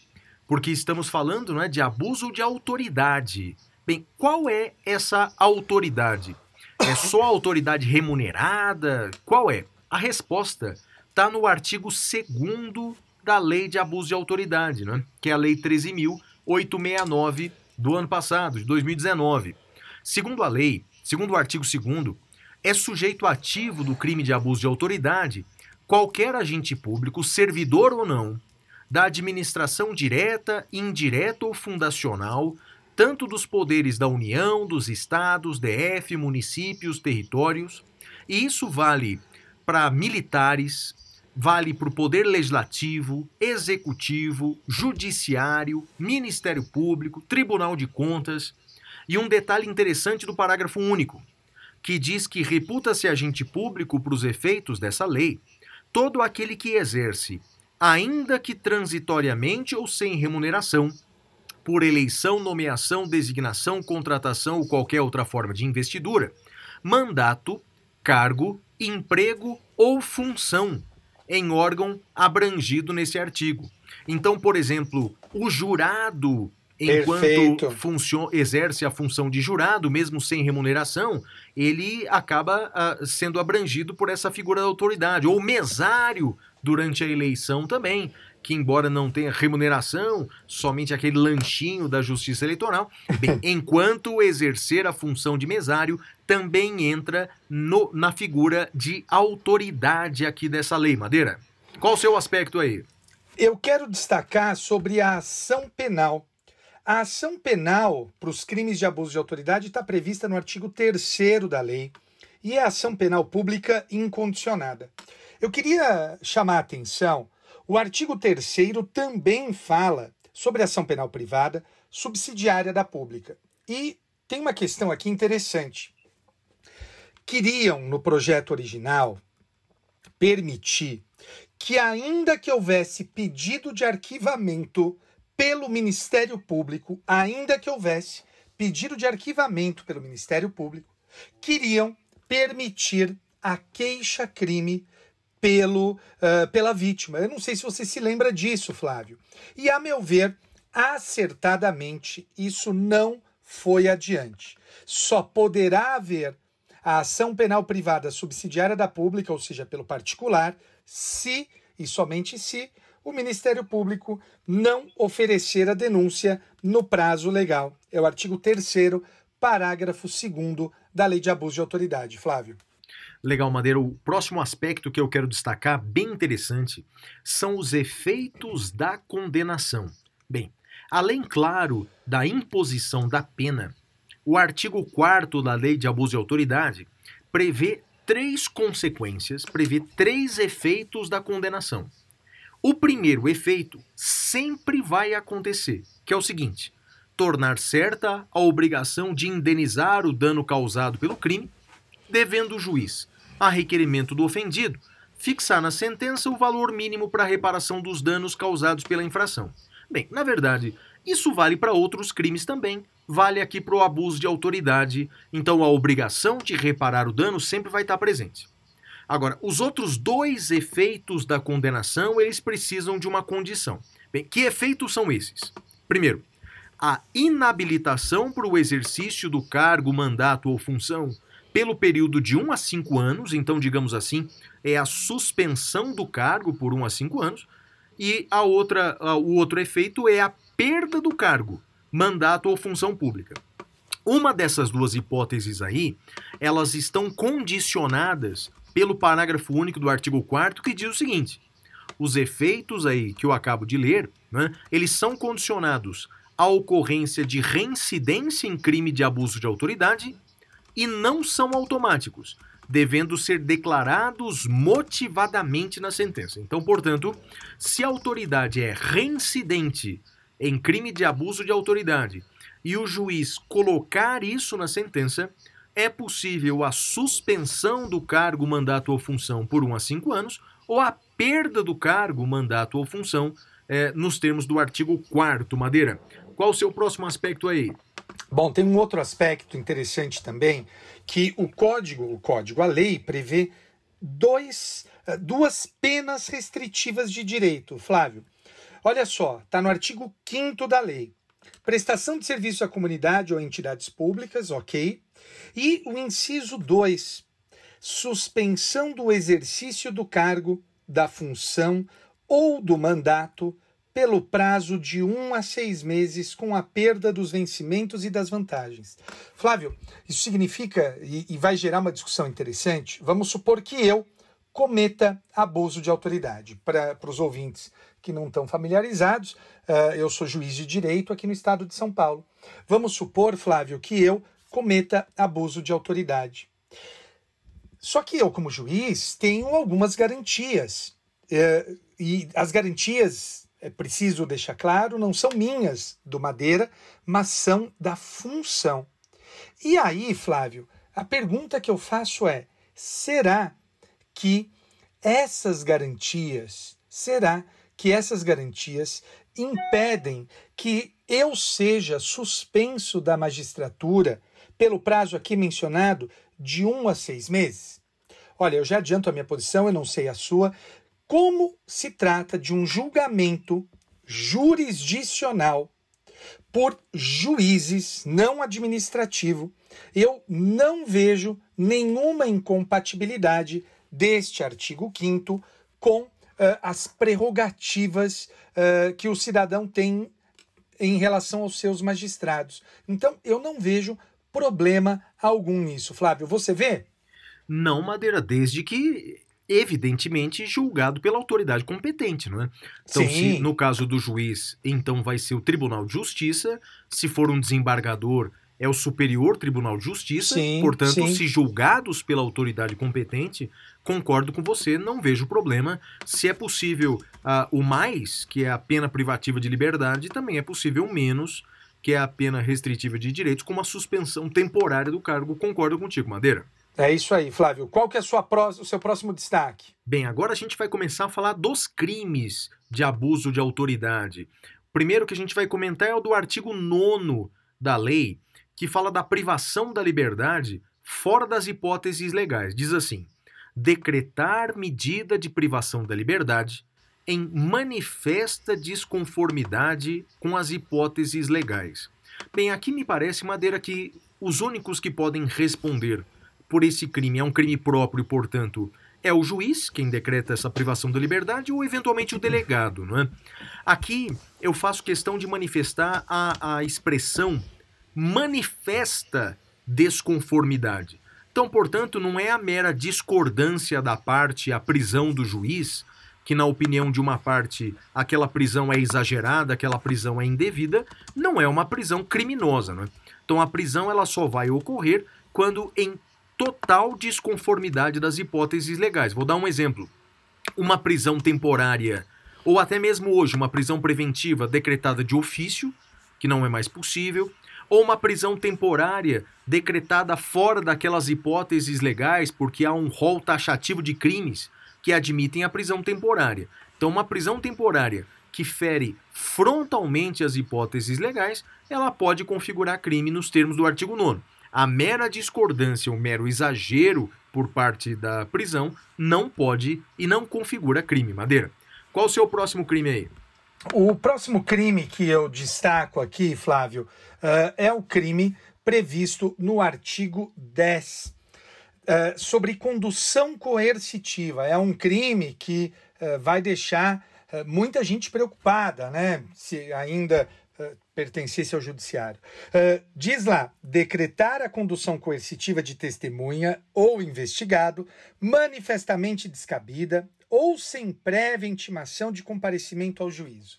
Speaker 3: Porque estamos falando né, de abuso de autoridade. Bem, qual é essa autoridade? É só a autoridade remunerada? Qual é? A resposta está no artigo 2 da Lei de Abuso de Autoridade, né? que é a Lei 13.869 do ano passado, de 2019. Segundo a lei, segundo o artigo 2 é sujeito ativo do crime de abuso de autoridade qualquer agente público, servidor ou não, da administração direta, indireta ou fundacional, tanto dos poderes da União, dos estados, DF, municípios, territórios, e isso vale para militares, vale para o poder legislativo, executivo, judiciário, Ministério Público, Tribunal de Contas. E um detalhe interessante do parágrafo único, que diz que reputa-se agente público para os efeitos dessa lei todo aquele que exerce, ainda que transitoriamente ou sem remuneração, por eleição, nomeação, designação, contratação ou qualquer outra forma de investidura, mandato, cargo, emprego ou função em órgão abrangido nesse artigo. Então, por exemplo, o jurado, enquanto exerce a função de jurado, mesmo sem remuneração, ele acaba ah, sendo abrangido por essa figura da autoridade. Ou mesário durante a eleição também, que embora não tenha remuneração, somente aquele lanchinho da justiça eleitoral, bem, enquanto exercer a função de mesário, também entra no- na figura de autoridade aqui dessa lei, Madeira. Qual o seu aspecto aí?
Speaker 2: Eu quero destacar sobre a ação penal. A ação penal para os crimes de abuso de autoridade está prevista no artigo 3 da lei e é ação penal pública incondicionada. Eu queria chamar a atenção, o artigo 3 também fala sobre ação penal privada subsidiária da pública. E tem uma questão aqui interessante. Queriam, no projeto original, permitir que, ainda que houvesse pedido de arquivamento pelo Ministério Público, ainda que houvesse pedido de arquivamento pelo Ministério Público, queriam permitir a queixa-crime pelo, ah, pela vítima. Eu não sei se você se lembra disso, Flávio. E, a meu ver, acertadamente, isso não foi adiante. Só poderá haver a ação penal privada subsidiária da pública, ou seja, pelo particular, se e somente se o Ministério Público não oferecer a denúncia no prazo legal. É o artigo 3 parágrafo 2 da Lei de Abuso de Autoridade. Flávio.
Speaker 3: Legal, Madeira. O próximo aspecto que eu quero destacar, bem interessante, são os efeitos da condenação. Bem, além, claro, da imposição da pena, o artigo 4 da Lei de Abuso de Autoridade prevê três consequências, prevê três efeitos da condenação. O primeiro efeito sempre vai acontecer, que é o seguinte: tornar certa a obrigação de indenizar o dano causado pelo crime devendo o juiz, a requerimento do ofendido, fixar na sentença o valor mínimo para reparação dos danos causados pela infração. Bem, na verdade, isso vale para outros crimes também. Vale aqui para o abuso de autoridade, então a obrigação de reparar o dano sempre vai estar presente. Agora, os outros dois efeitos da condenação, eles precisam de uma condição. Bem, que efeitos são esses? Primeiro, a inabilitação para o exercício do cargo, mandato ou função pelo período de 1 a 5 anos, então, digamos assim, é a suspensão do cargo por 1 a 5 anos, e a outra, o outro efeito é a perda do cargo, mandato ou função pública. Uma dessas duas hipóteses aí, elas estão condicionadas pelo parágrafo único do artigo 4 que diz o seguinte: os efeitos aí que eu acabo de ler, né, eles são condicionados à ocorrência de reincidência em crime de abuso de autoridade e não são automáticos, devendo ser declarados motivadamente na sentença. Então, portanto, se a autoridade é reincidente em crime de abuso de autoridade e o juiz colocar isso na sentença, é possível a suspensão do cargo, mandato ou função por 1 a 5 anos ou a perda do cargo, mandato ou função é, nos termos do artigo 4 Madeira. Qual o seu próximo aspecto aí?
Speaker 2: Bom, tem um outro aspecto interessante também, que o código, o código, a lei prevê dois, eh, duas penas restritivas de direito, Flávio. Olha só, está no artigo 5 da lei. Prestação de serviço à comunidade ou entidades públicas, ok. E o inciso 2, suspensão do exercício do cargo, da função ou do mandato pelo prazo de um a seis meses, com a perda dos vencimentos e das vantagens. Flávio, isso significa, e, e vai gerar uma discussão interessante, vamos supor que eu cometa abuso de autoridade. Para os ouvintes que não estão familiarizados, uh, eu sou juiz de direito aqui no estado de São Paulo. Vamos supor, Flávio, que eu cometa abuso de autoridade. Só que eu, como juiz, tenho algumas garantias. Uh, e as garantias é preciso deixar claro, não são minhas do Madeira, mas são da função. E aí, Flávio, a pergunta que eu faço é: será que essas garantias, será que essas garantias impedem que eu seja suspenso da magistratura pelo prazo aqui mencionado de um a seis meses? Olha, eu já adianto a minha posição, eu não sei a sua. Como se trata de um julgamento jurisdicional por juízes, não administrativo, eu não vejo nenhuma incompatibilidade deste artigo 5 com uh, as prerrogativas uh, que o cidadão tem em relação aos seus magistrados. Então, eu não vejo problema algum nisso. Flávio, você vê?
Speaker 3: Não, Madeira, desde que evidentemente julgado pela autoridade competente, não é? Então, se no caso do juiz, então vai ser o Tribunal de Justiça, se for um desembargador, é o Superior Tribunal de Justiça, sim, portanto, sim. se julgados pela autoridade competente, concordo com você, não vejo problema. Se é possível uh, o mais, que é a pena privativa de liberdade, também é possível o menos, que é a pena restritiva de direitos, com uma suspensão temporária do cargo. Concordo contigo, Madeira.
Speaker 2: É isso aí, Flávio. Qual que é o seu próximo destaque?
Speaker 3: Bem, agora a gente vai começar a falar dos crimes de abuso de autoridade. O primeiro que a gente vai comentar é o do artigo 9 da lei, que fala da privação da liberdade fora das hipóteses legais. Diz assim: decretar medida de privação da liberdade em manifesta desconformidade com as hipóteses legais. Bem, aqui me parece, Madeira, que os únicos que podem responder por esse crime é um crime próprio, portanto, é o juiz quem decreta essa privação da liberdade ou eventualmente o delegado, não é? Aqui eu faço questão de manifestar a, a expressão manifesta desconformidade. Então, portanto, não é a mera discordância da parte a prisão do juiz, que na opinião de uma parte aquela prisão é exagerada, aquela prisão é indevida, não é uma prisão criminosa, não é? Então a prisão ela só vai ocorrer quando em total desconformidade das hipóteses legais. Vou dar um exemplo. Uma prisão temporária, ou até mesmo hoje, uma prisão preventiva decretada de ofício, que não é mais possível, Ou uma prisão temporária decretada fora daquelas hipóteses legais, porque há um rol taxativo de crimes que admitem a prisão temporária. Então, uma prisão temporária que fere frontalmente as hipóteses legais, ela pode configurar crime nos termos do artigo 9. A mera discordância, o mero exagero por parte da prisão não pode e não configura crime. Madeira, qual o seu próximo crime aí?
Speaker 2: O próximo crime que eu destaco aqui, Flávio, uh, é o crime previsto no artigo 10 uh, sobre condução coercitiva. É um crime que uh, vai deixar muita gente preocupada, né? Se ainda pertencesse ao judiciário. Uh, diz lá: decretar a condução coercitiva de testemunha ou investigado manifestamente descabida ou sem prévia intimação de comparecimento ao juízo.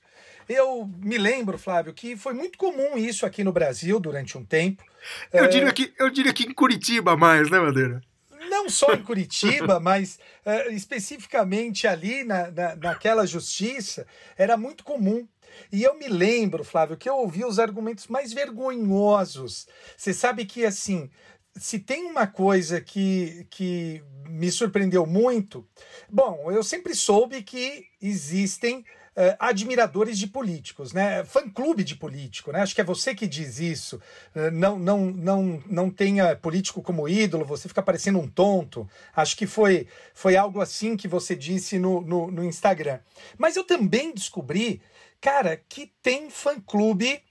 Speaker 2: Eu me lembro, Flávio, que foi muito comum isso aqui no Brasil durante um tempo.
Speaker 3: Eu, uh, diria, que, eu diria que em Curitiba mais, né, Madeira?
Speaker 2: não só em Curitiba, mas uh, especificamente ali na, na, naquela justiça, era muito comum e eu me lembro, Flávio, que eu ouvi os argumentos mais vergonhosos. Você sabe que, assim, se tem uma coisa que, que me surpreendeu muito, bom, eu sempre soube que existem Uh, admiradores de políticos, né? Fã-clube de político, né? Acho que é você que diz isso. Uh, não, não, não, não tenha político como ídolo, você fica parecendo um tonto. Acho que foi, foi algo assim que você disse no, no, no Instagram. Mas eu também descobri cara, que tem fã-clube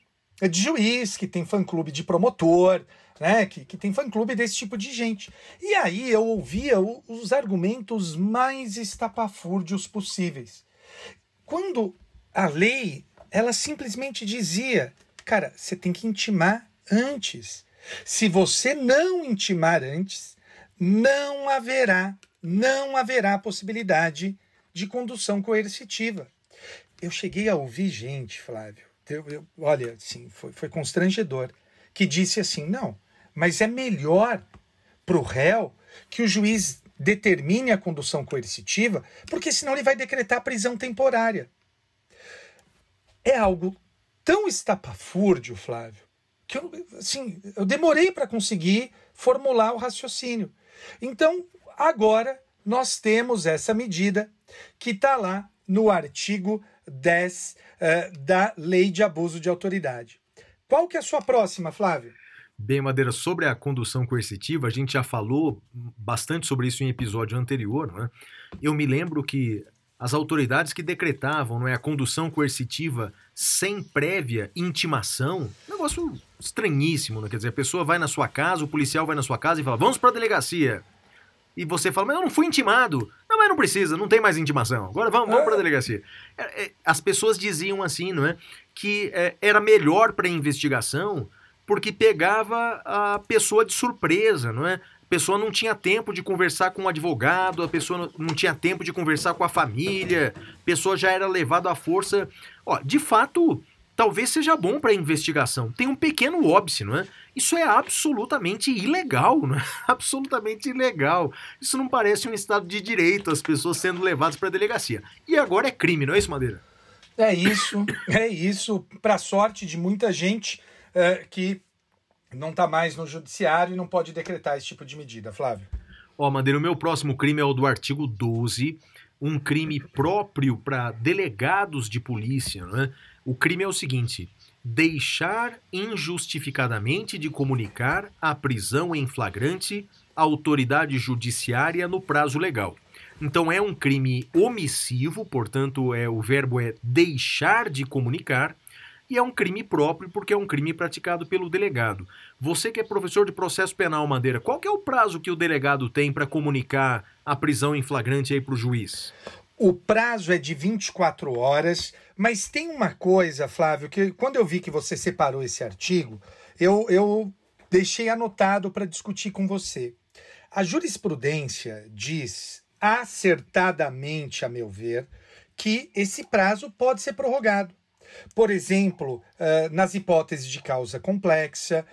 Speaker 2: de juiz, que tem fã-clube de promotor, né, que, que tem fã-clube desse tipo de gente. E aí eu ouvia o, os argumentos mais estapafúrdios possíveis. Quando a lei, ela simplesmente dizia, cara, você tem que intimar antes. Se você não intimar antes, não haverá, não haverá possibilidade de condução coercitiva eu cheguei a ouvir gente, Flávio, eu, eu, olha, assim, foi, foi constrangedor, que disse assim: não, mas é melhor para o réu que o juiz determine a condução coercitiva, porque senão ele vai decretar prisão temporária. É algo tão estapafúrdio, Flávio, que eu, assim, eu demorei para conseguir formular o raciocínio. Então, agora nós temos essa medida que está lá no artigo 10 uh, eh, da Lei de Abuso de Autoridade. Qual que é a sua próxima, Flávio?
Speaker 3: Bem, Madeira, sobre a condução coercitiva, a gente já falou bastante sobre isso em episódio anterior. Não é? Eu me lembro que as autoridades que decretavam não é, a condução coercitiva sem prévia intimação, negócio estranhíssimo, né? quer dizer, a pessoa vai na sua casa, o policial vai na sua casa e fala, vamos para a delegacia e você fala, mas eu não fui intimado. Não, mas não precisa, não tem mais intimação. Agora vamos, vamos para a delegacia. É, é, as pessoas diziam assim, não é? Que é, era melhor para a investigação porque pegava a pessoa de surpresa, não é? A pessoa não tinha tempo de conversar com o advogado, a pessoa não tinha tempo de conversar com a família, a pessoa já era levada à força. Ó, de fato, talvez seja bom para a investigação. Tem um pequeno óbice, não é? Isso é absolutamente ilegal, não é? Absolutamente ilegal. Isso não parece um estado de direito, as pessoas sendo levadas para a delegacia. E agora é crime, não é isso, Madeira?
Speaker 2: É isso, é isso. Para sorte de muita gente é, que não está mais no judiciário e não pode decretar esse tipo de medida, Flávio.
Speaker 3: Ó, Madeira, o meu próximo crime é o do artigo 12, um crime próprio para delegados de polícia, não é? O crime é o seguinte: deixar injustificadamente de comunicar a prisão em flagrante à autoridade judiciária no prazo legal. Então é um crime omissivo, portanto é o verbo é deixar de comunicar e é um crime próprio porque é um crime praticado pelo delegado. Você que é professor de processo penal, Madeira, qual é o prazo que o delegado tem para comunicar a prisão em flagrante aí para o juiz?
Speaker 2: O prazo é de 24 horas, mas tem uma coisa, Flávio, que quando eu vi que você separou esse artigo, eu, eu deixei anotado para discutir com você. A jurisprudência diz acertadamente, a meu ver, que esse prazo pode ser prorrogado. Por exemplo, nas hipóteses de causa complexa,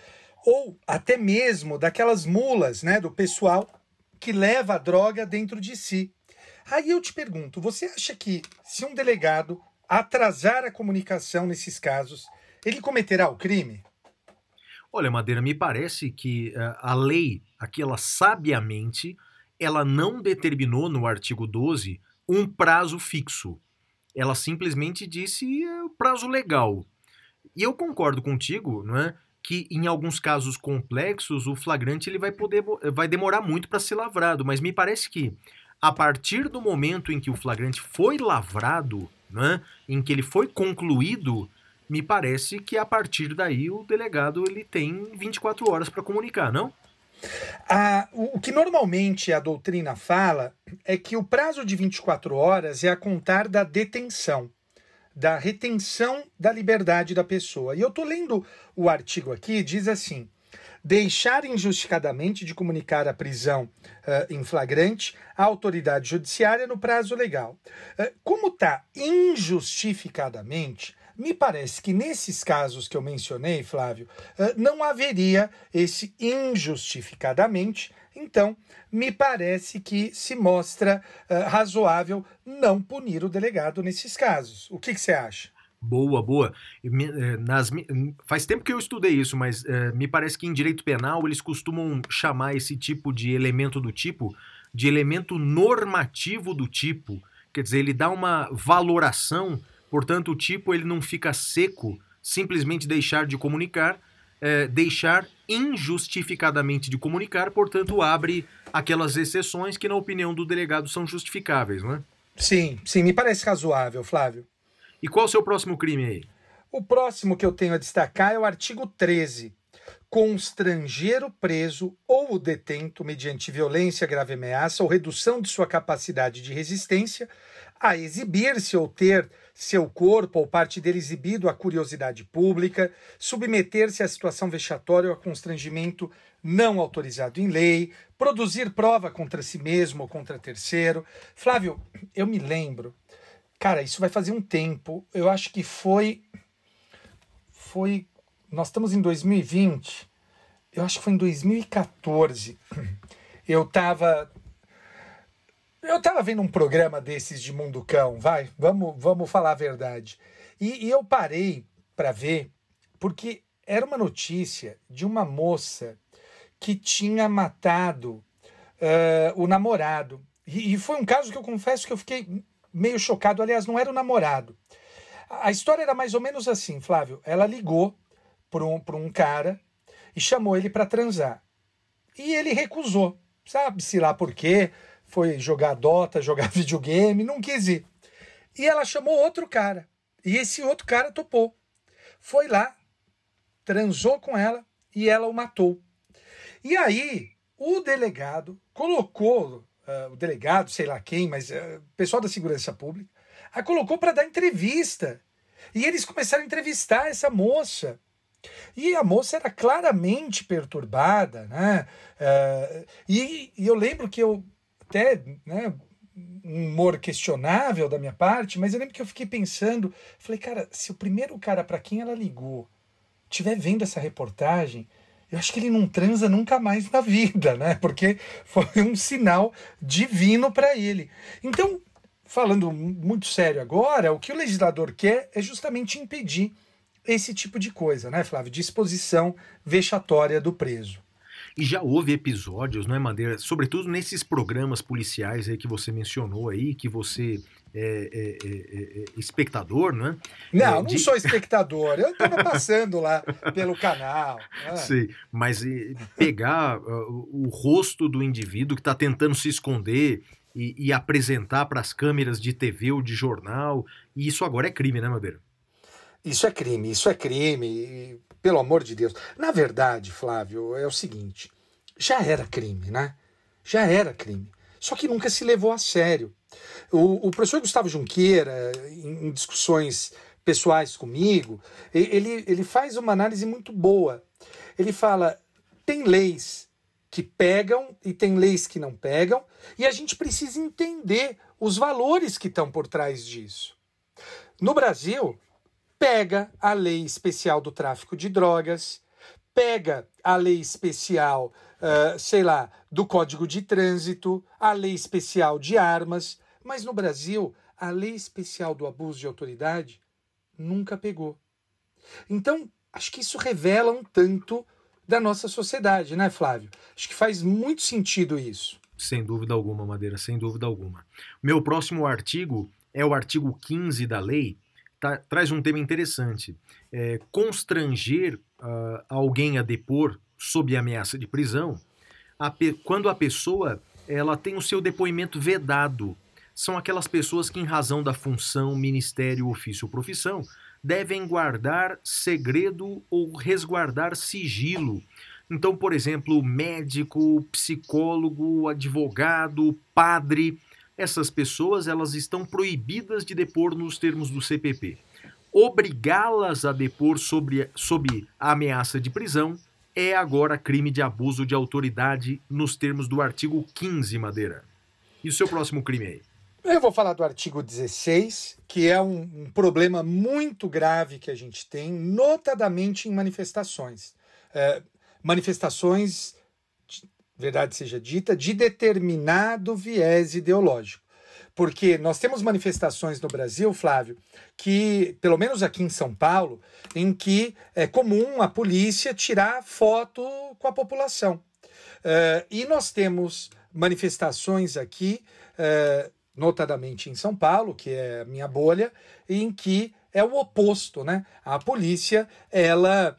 Speaker 2: ou até mesmo daquelas mulas né, do pessoal que leva a droga dentro de si. Aí eu te pergunto, você acha que se um delegado atrasar a comunicação nesses casos, ele cometerá o crime?
Speaker 3: Olha, Madeira, me parece que uh, a lei, aquela sabiamente, ela não determinou no artigo 12 um prazo fixo. Ela simplesmente disse o prazo legal. E eu concordo contigo, não é? Que em alguns casos complexos o flagrante ele vai poder vai demorar muito para ser lavrado, mas me parece que a partir do momento em que o flagrante foi lavrado, né, em que ele foi concluído, me parece que a partir daí o delegado ele tem 24 horas para comunicar, não?
Speaker 2: Ah, o que normalmente a doutrina fala é que o prazo de 24 horas é a contar da detenção, da retenção da liberdade da pessoa. E eu estou lendo o artigo aqui, diz assim: deixar injustificadamente de comunicar a prisão uh, em flagrante à autoridade judiciária no prazo legal. Uh, como está injustificadamente, me parece que nesses casos que eu mencionei, Flávio, uh, não haveria esse injustificadamente. Então, me parece que se mostra razoável não punir o delegado nesses casos. O que, que você acha?
Speaker 3: Boa, boa. Eh, nas, faz tempo que eu estudei isso, mas é, me parece que em direito penal eles costumam chamar esse tipo de elemento do tipo de elemento normativo do tipo. Quer dizer, ele dá uma valoração, portanto, o tipo ele não fica seco, simplesmente deixar de comunicar, é, deixar injustificadamente de comunicar, portanto, abre aquelas exceções que, na opinião do delegado, são justificáveis, não é?
Speaker 2: Sim, sim, me parece razoável, Flávio.
Speaker 3: E qual o seu próximo crime aí?
Speaker 2: O próximo que eu tenho a destacar é o artigo 13. Constranger o preso ou o detento mediante violência, grave ameaça ou redução de sua capacidade de resistência a exibir-se ou ter seu corpo ou parte dele exibido à curiosidade pública, submeter-se à situação vexatória ou a constrangimento não autorizado em lei, produzir prova contra si mesmo ou contra terceiro. Flávio, eu me lembro Cara, isso vai fazer um tempo. Eu acho que foi. Foi. Nós estamos em 2020. Eu acho que foi em 2014. Eu tava. Eu tava vendo um programa desses de Mundo Cão, vai, vamos, vamos falar a verdade. E, e eu parei para ver, porque era uma notícia de uma moça que tinha matado uh, o namorado. E, e, foi um caso que eu confesso que eu fiquei meio chocado. Aliás, não era o namorado. A história era mais ou menos assim, Flávio. Ela ligou para um, um cara e chamou ele para transar. E ele recusou. Sabe-se lá por quê? Foi jogar Dota, jogar videogame, não quis ir. E ela chamou outro cara. E esse outro cara topou. Foi lá, transou com ela e ela o matou. E aí, o delegado colocou uh, o delegado, sei lá quem, mas uh, pessoal da segurança pública, a colocou para dar entrevista. E eles começaram a entrevistar essa moça. E a moça era claramente perturbada, né? Uh, e, e, eu lembro que eu até, né, um humor questionável da minha parte, mas eu lembro que eu fiquei pensando, falei, cara, se o primeiro cara para quem ela ligou estiver vendo essa reportagem, eu acho que ele não transa nunca mais na vida, né? Porque foi um sinal divino para ele. Então, falando muito sério agora, o que o legislador quer é justamente impedir esse tipo de coisa, né, Flávio? Disposição vexatória do preso.
Speaker 3: E já houve episódios, não é, Madeira? Sobretudo nesses programas policiais aí que você mencionou aí, que você é, é, é, é espectador, não é?
Speaker 2: Não, não de... sou espectador. Eu estava passando lá pelo canal.
Speaker 3: Né? Sim, mas pegar uh, o rosto do indivíduo que está tentando se esconder e, e apresentar para as câmeras de TV ou de jornal, e isso agora é crime, né, Madeira?
Speaker 2: Isso é crime, isso é crime, pelo amor de Deus. Na verdade, Flávio, é o seguinte: já era crime, né? Já era crime. Só que nunca se levou a sério. O, o professor Gustavo Junqueira, em, em discussões pessoais comigo, ele, ele faz uma análise muito boa. Ele fala: tem leis que pegam e tem leis que não pegam, e a gente precisa entender os valores que estão por trás disso. No Brasil, pega a lei especial do tráfico de drogas, pega a lei especial, uh, sei lá, do Código de Trânsito, a lei especial de armas, mas no Brasil, a lei especial do abuso de autoridade nunca pegou. Então, acho que isso revela um tanto da nossa sociedade, né, Flávio? Acho que faz muito sentido isso.
Speaker 3: Sem dúvida alguma, Madeira, sem dúvida alguma. Meu próximo artigo é o artigo 15 da lei, tá, traz um tema interessante. É, constranger uh, alguém a depor sob ameaça de prisão, a quando a pessoa ela tem o seu depoimento vedado. São aquelas pessoas que, em razão da função, ministério, ofício ou profissão, devem guardar segredo ou resguardar sigilo. Então, por exemplo, médico, psicólogo, advogado, padre, essas pessoas elas estão proibidas de depor nos termos do CPP. Obrigá-las a depor sobre, sob a ameaça de prisão é agora crime de abuso de autoridade nos termos do artigo 15, Madeira. E o seu próximo crime aí?
Speaker 2: Eu vou falar do artigo 16, que é um, um problema muito grave que a gente tem, notadamente em manifestações. É, manifestações, verdade seja dita, de determinado viés ideológico. Porque nós temos manifestações no Brasil, Flávio, que, pelo menos aqui em São Paulo, em que é comum a polícia tirar foto com a população. Uh, e nós temos manifestações aqui uh, notadamente em São Paulo, que é a minha bolha, em que é o oposto, né? A polícia, ela,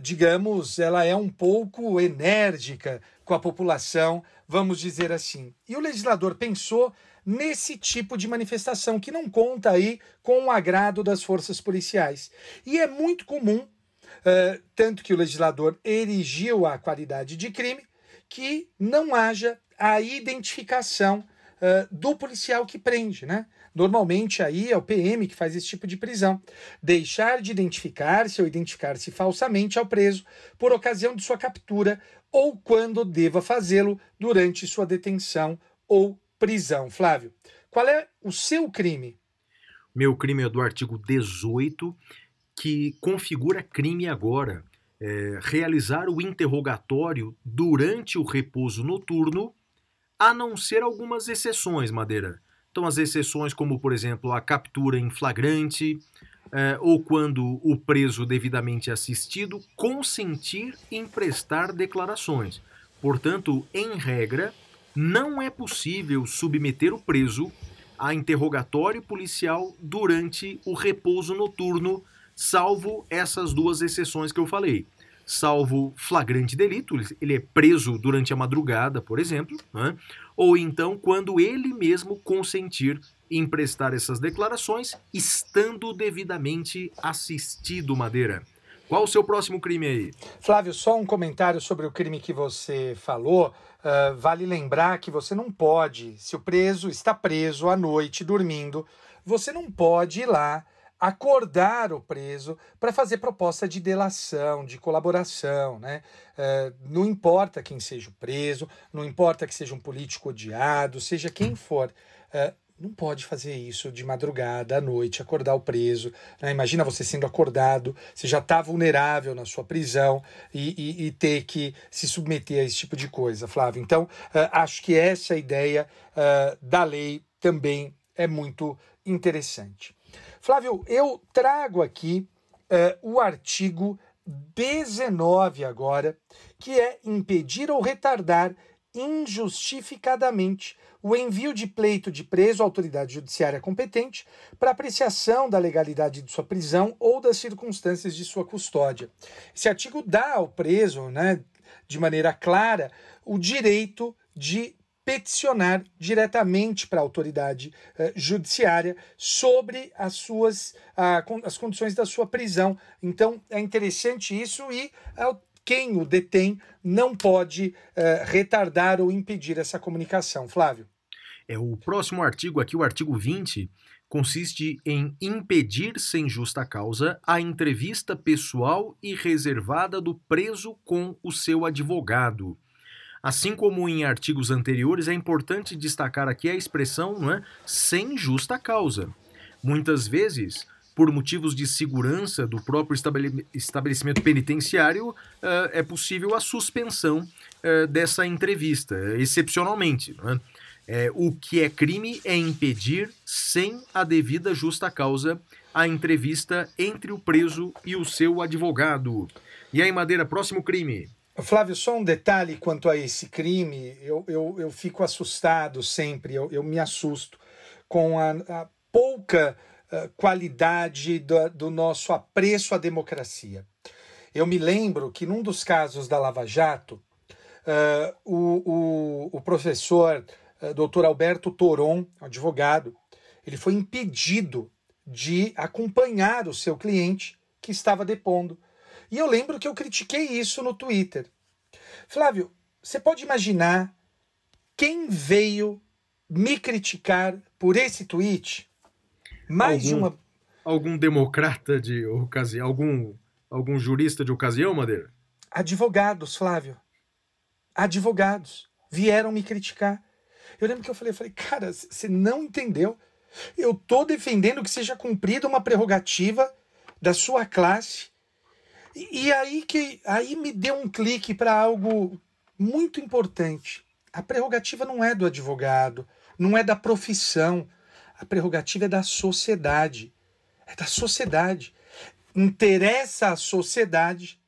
Speaker 2: digamos, ela é um pouco enérgica com a população, vamos dizer assim. E o legislador pensou nesse tipo de manifestação que não conta aí com o agrado das forças policiais. E é muito comum, uh, tanto que o legislador erigiu a qualidade de crime, que não haja a identificação uh, do policial que prende, né? Normalmente aí é o PM que faz esse tipo de prisão. Deixar de identificar-se ou identificar-se falsamente ao preso por ocasião de sua captura ou quando deva fazê-lo durante sua detenção ou prisão. Flávio, qual é o seu crime?
Speaker 3: Meu crime é do artigo 18, que configura crime agora. É, realizar o interrogatório durante o repouso noturno a não ser algumas exceções, Madeira. Então, as exceções, como por exemplo a captura em flagrante, é, ou quando o preso devidamente assistido consentir em prestar declarações. Portanto, em regra, não é possível submeter o preso a interrogatório policial durante o repouso noturno, salvo essas duas exceções que eu falei salvo flagrante delito, ele é preso durante a madrugada, por exemplo, né? ou então quando ele mesmo consentir em prestar essas declarações, estando devidamente assistido, Madeira. Qual o seu próximo crime aí?
Speaker 2: Flávio, só um comentário sobre o crime que você falou. Uh, vale lembrar que você não pode, se o preso está preso à noite dormindo, você não pode ir lá acordar o preso para fazer proposta de delação, de colaboração. Né? É, não importa quem seja o preso, não importa que seja um político odiado, seja quem for. É, não pode fazer isso de madrugada, à noite, acordar o preso. Né? Imagina você sendo acordado, você já está vulnerável na sua prisão e, e, e, ter que se submeter a esse tipo de coisa, Flávio. Então, uh, acho que essa ideia uh, da lei também é muito interessante. Flávio, eu trago aqui uh, o artigo 19 agora, que é impedir ou retardar injustificadamente o envio de pleito de preso à autoridade judiciária competente para apreciação da legalidade de sua prisão ou das circunstâncias de sua custódia. Esse artigo dá ao preso, né, de maneira clara, o direito de peticionar diretamente para a autoridade uh, judiciária sobre as suas uh, as condições da sua prisão. Então é interessante isso e uh, quem o detém não pode eh, retardar ou impedir essa comunicação. Flávio.
Speaker 3: É o próximo artigo aqui, o artigo 20, consiste em impedir sem justa causa a entrevista pessoal e reservada do preso com o seu advogado. Assim como em artigos anteriores, é importante destacar aqui a expressão não é, sem justa causa. Muitas vezes, por motivos de segurança do próprio estabelecimento penitenciário, é possível a suspensão dessa entrevista, excepcionalmente. É? o que é crime é impedir, sem a devida justa causa, a entrevista entre o preso e o seu advogado. E aí, Madeira, próximo crime.
Speaker 2: Flávio, só um detalhe quanto a esse crime. Eu, eu, eu fico assustado sempre, eu, eu me assusto com a, a pouca uh, qualidade do, do nosso apreço à democracia. Eu me lembro que num dos casos da Lava Jato, uh, o, o, o, professor uh, Dr. Alberto Toron, advogado, ele foi impedido de acompanhar o seu cliente que estava depondo. E eu lembro que eu critiquei isso no Twitter. Flávio, você pode imaginar quem veio me criticar por esse tweet? Mais
Speaker 3: algum,
Speaker 2: de uma.
Speaker 3: Algum democrata de ocasião? Algum, algum jurista de ocasião, Madeira?
Speaker 2: Advogados, Flávio. Advogados vieram me criticar. Eu lembro que eu falei, eu falei, cara, você não entendeu. Eu tô defendendo que seja cumprida uma prerrogativa da sua classe. E, aí que aí me deu um clique para algo muito importante. A prerrogativa não é do advogado, não é da profissão. A prerrogativa é da sociedade. É da sociedade. Interessa à sociedade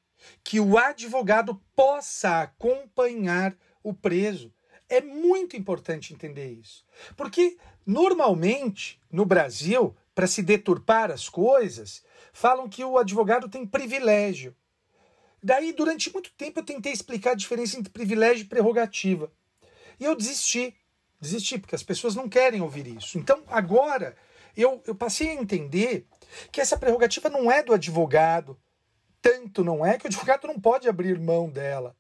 Speaker 2: que o advogado possa acompanhar o preso. É muito importante entender isso. Porque, normalmente, no Brasil, para se deturpar as coisas, falam que o advogado tem privilégio. Daí, durante muito tempo, eu tentei explicar a diferença entre privilégio e prerrogativa. E eu desisti. Desisti, porque as pessoas não querem ouvir isso. Então, agora, eu, eu passei a entender que essa prerrogativa não é do advogado. Tanto não é que o advogado não pode abrir mão dela.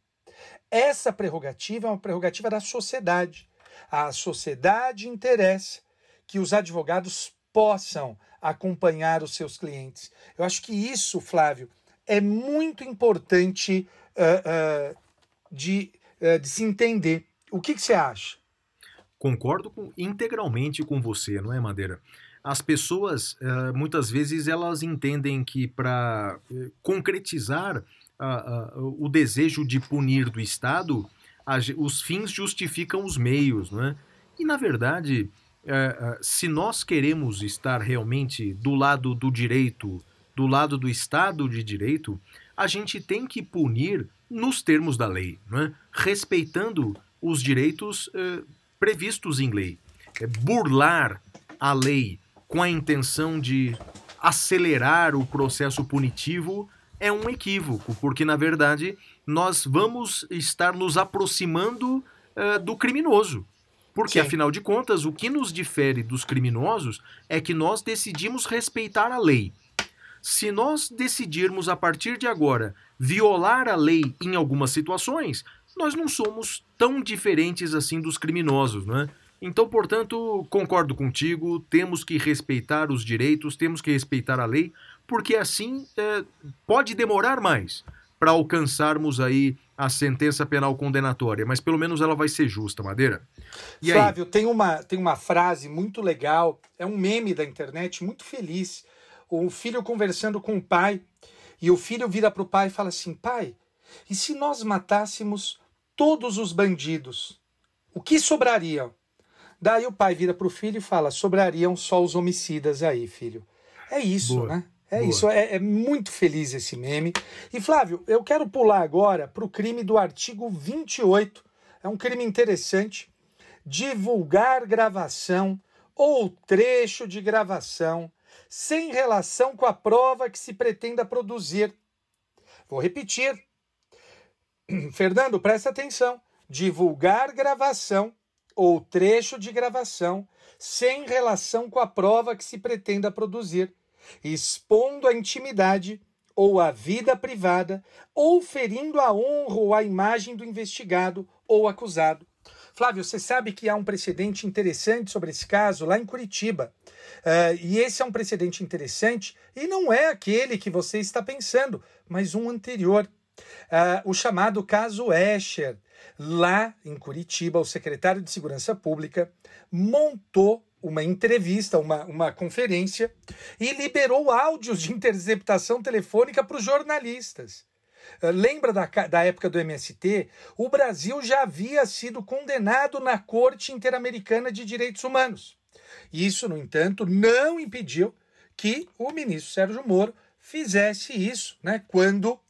Speaker 2: Essa prerrogativa é uma prerrogativa da sociedade. A sociedade interessa que os advogados possam acompanhar os seus clientes. Eu acho que isso, Flávio, é muito importante uh, uh, de, uh, de se entender. O que, que você acha?
Speaker 3: Concordo com, integralmente com você, não é, Madeira? As pessoas, uh, muitas vezes, elas entendem que para uh, concretizar uh, o desejo de punir do Estado, os fins justificam os meios, não é? E, na verdade, eh, se nós queremos estar realmente do lado do direito, do lado do Estado de Direito, a gente tem que punir nos termos da lei, não é? respeitando os direitos eh, previstos em lei. É burlar a lei com a intenção de acelerar o processo punitivo é um equívoco, porque na verdade nós vamos estar nos aproximando do criminoso. Porque, Sim. afinal de contas, o que nos difere dos criminosos é que nós decidimos respeitar a lei. Se nós decidirmos, a partir de agora, violar a lei em algumas situações, nós não somos tão diferentes assim dos criminosos, não é? Então, portanto, concordo contigo, temos que respeitar os direitos, temos que respeitar a lei, porque assim é, pode demorar mais para alcançarmos aí a sentença penal condenatória, mas pelo menos ela vai ser justa, Madeira.
Speaker 2: E Flávio, aí? tem uma, tem uma frase muito legal, é um meme da internet, muito feliz. O filho conversando com o pai, e o filho vira para o pai e fala assim: pai, e se nós matássemos todos os bandidos, o que sobraria? Daí o pai vira para o filho e fala: sobrariam só os homicidas aí, filho. É isso, Boa. né? É Boa. isso, é, é, muito feliz esse meme. E Flávio, eu quero pular agora para o crime do artigo 28. É um crime interessante. Divulgar gravação ou trecho de gravação sem relação com a prova que se pretenda produzir. Vou repetir: Fernando, presta atenção. Divulgar gravação ou trecho de gravação sem relação com a prova que se pretenda produzir, expondo a intimidade ou a vida privada, ou ferindo a honra ou a imagem do investigado ou acusado. Flávio, você sabe que há um precedente interessante sobre esse caso lá em Curitiba. Uh, e esse é um precedente interessante e não é aquele que você está pensando, mas um anterior uh, o chamado caso Escher. Lá em Curitiba, o secretário de Segurança Pública montou uma entrevista, uma, uma conferência e liberou áudios de interceptação telefônica para os jornalistas. Uh, lembra da, da época do MST? O Brasil já havia sido condenado na Corte Interamericana de Direitos Humanos. Isso, no entanto, não impediu que o ministro Sérgio Moro fizesse isso, né, quando uh,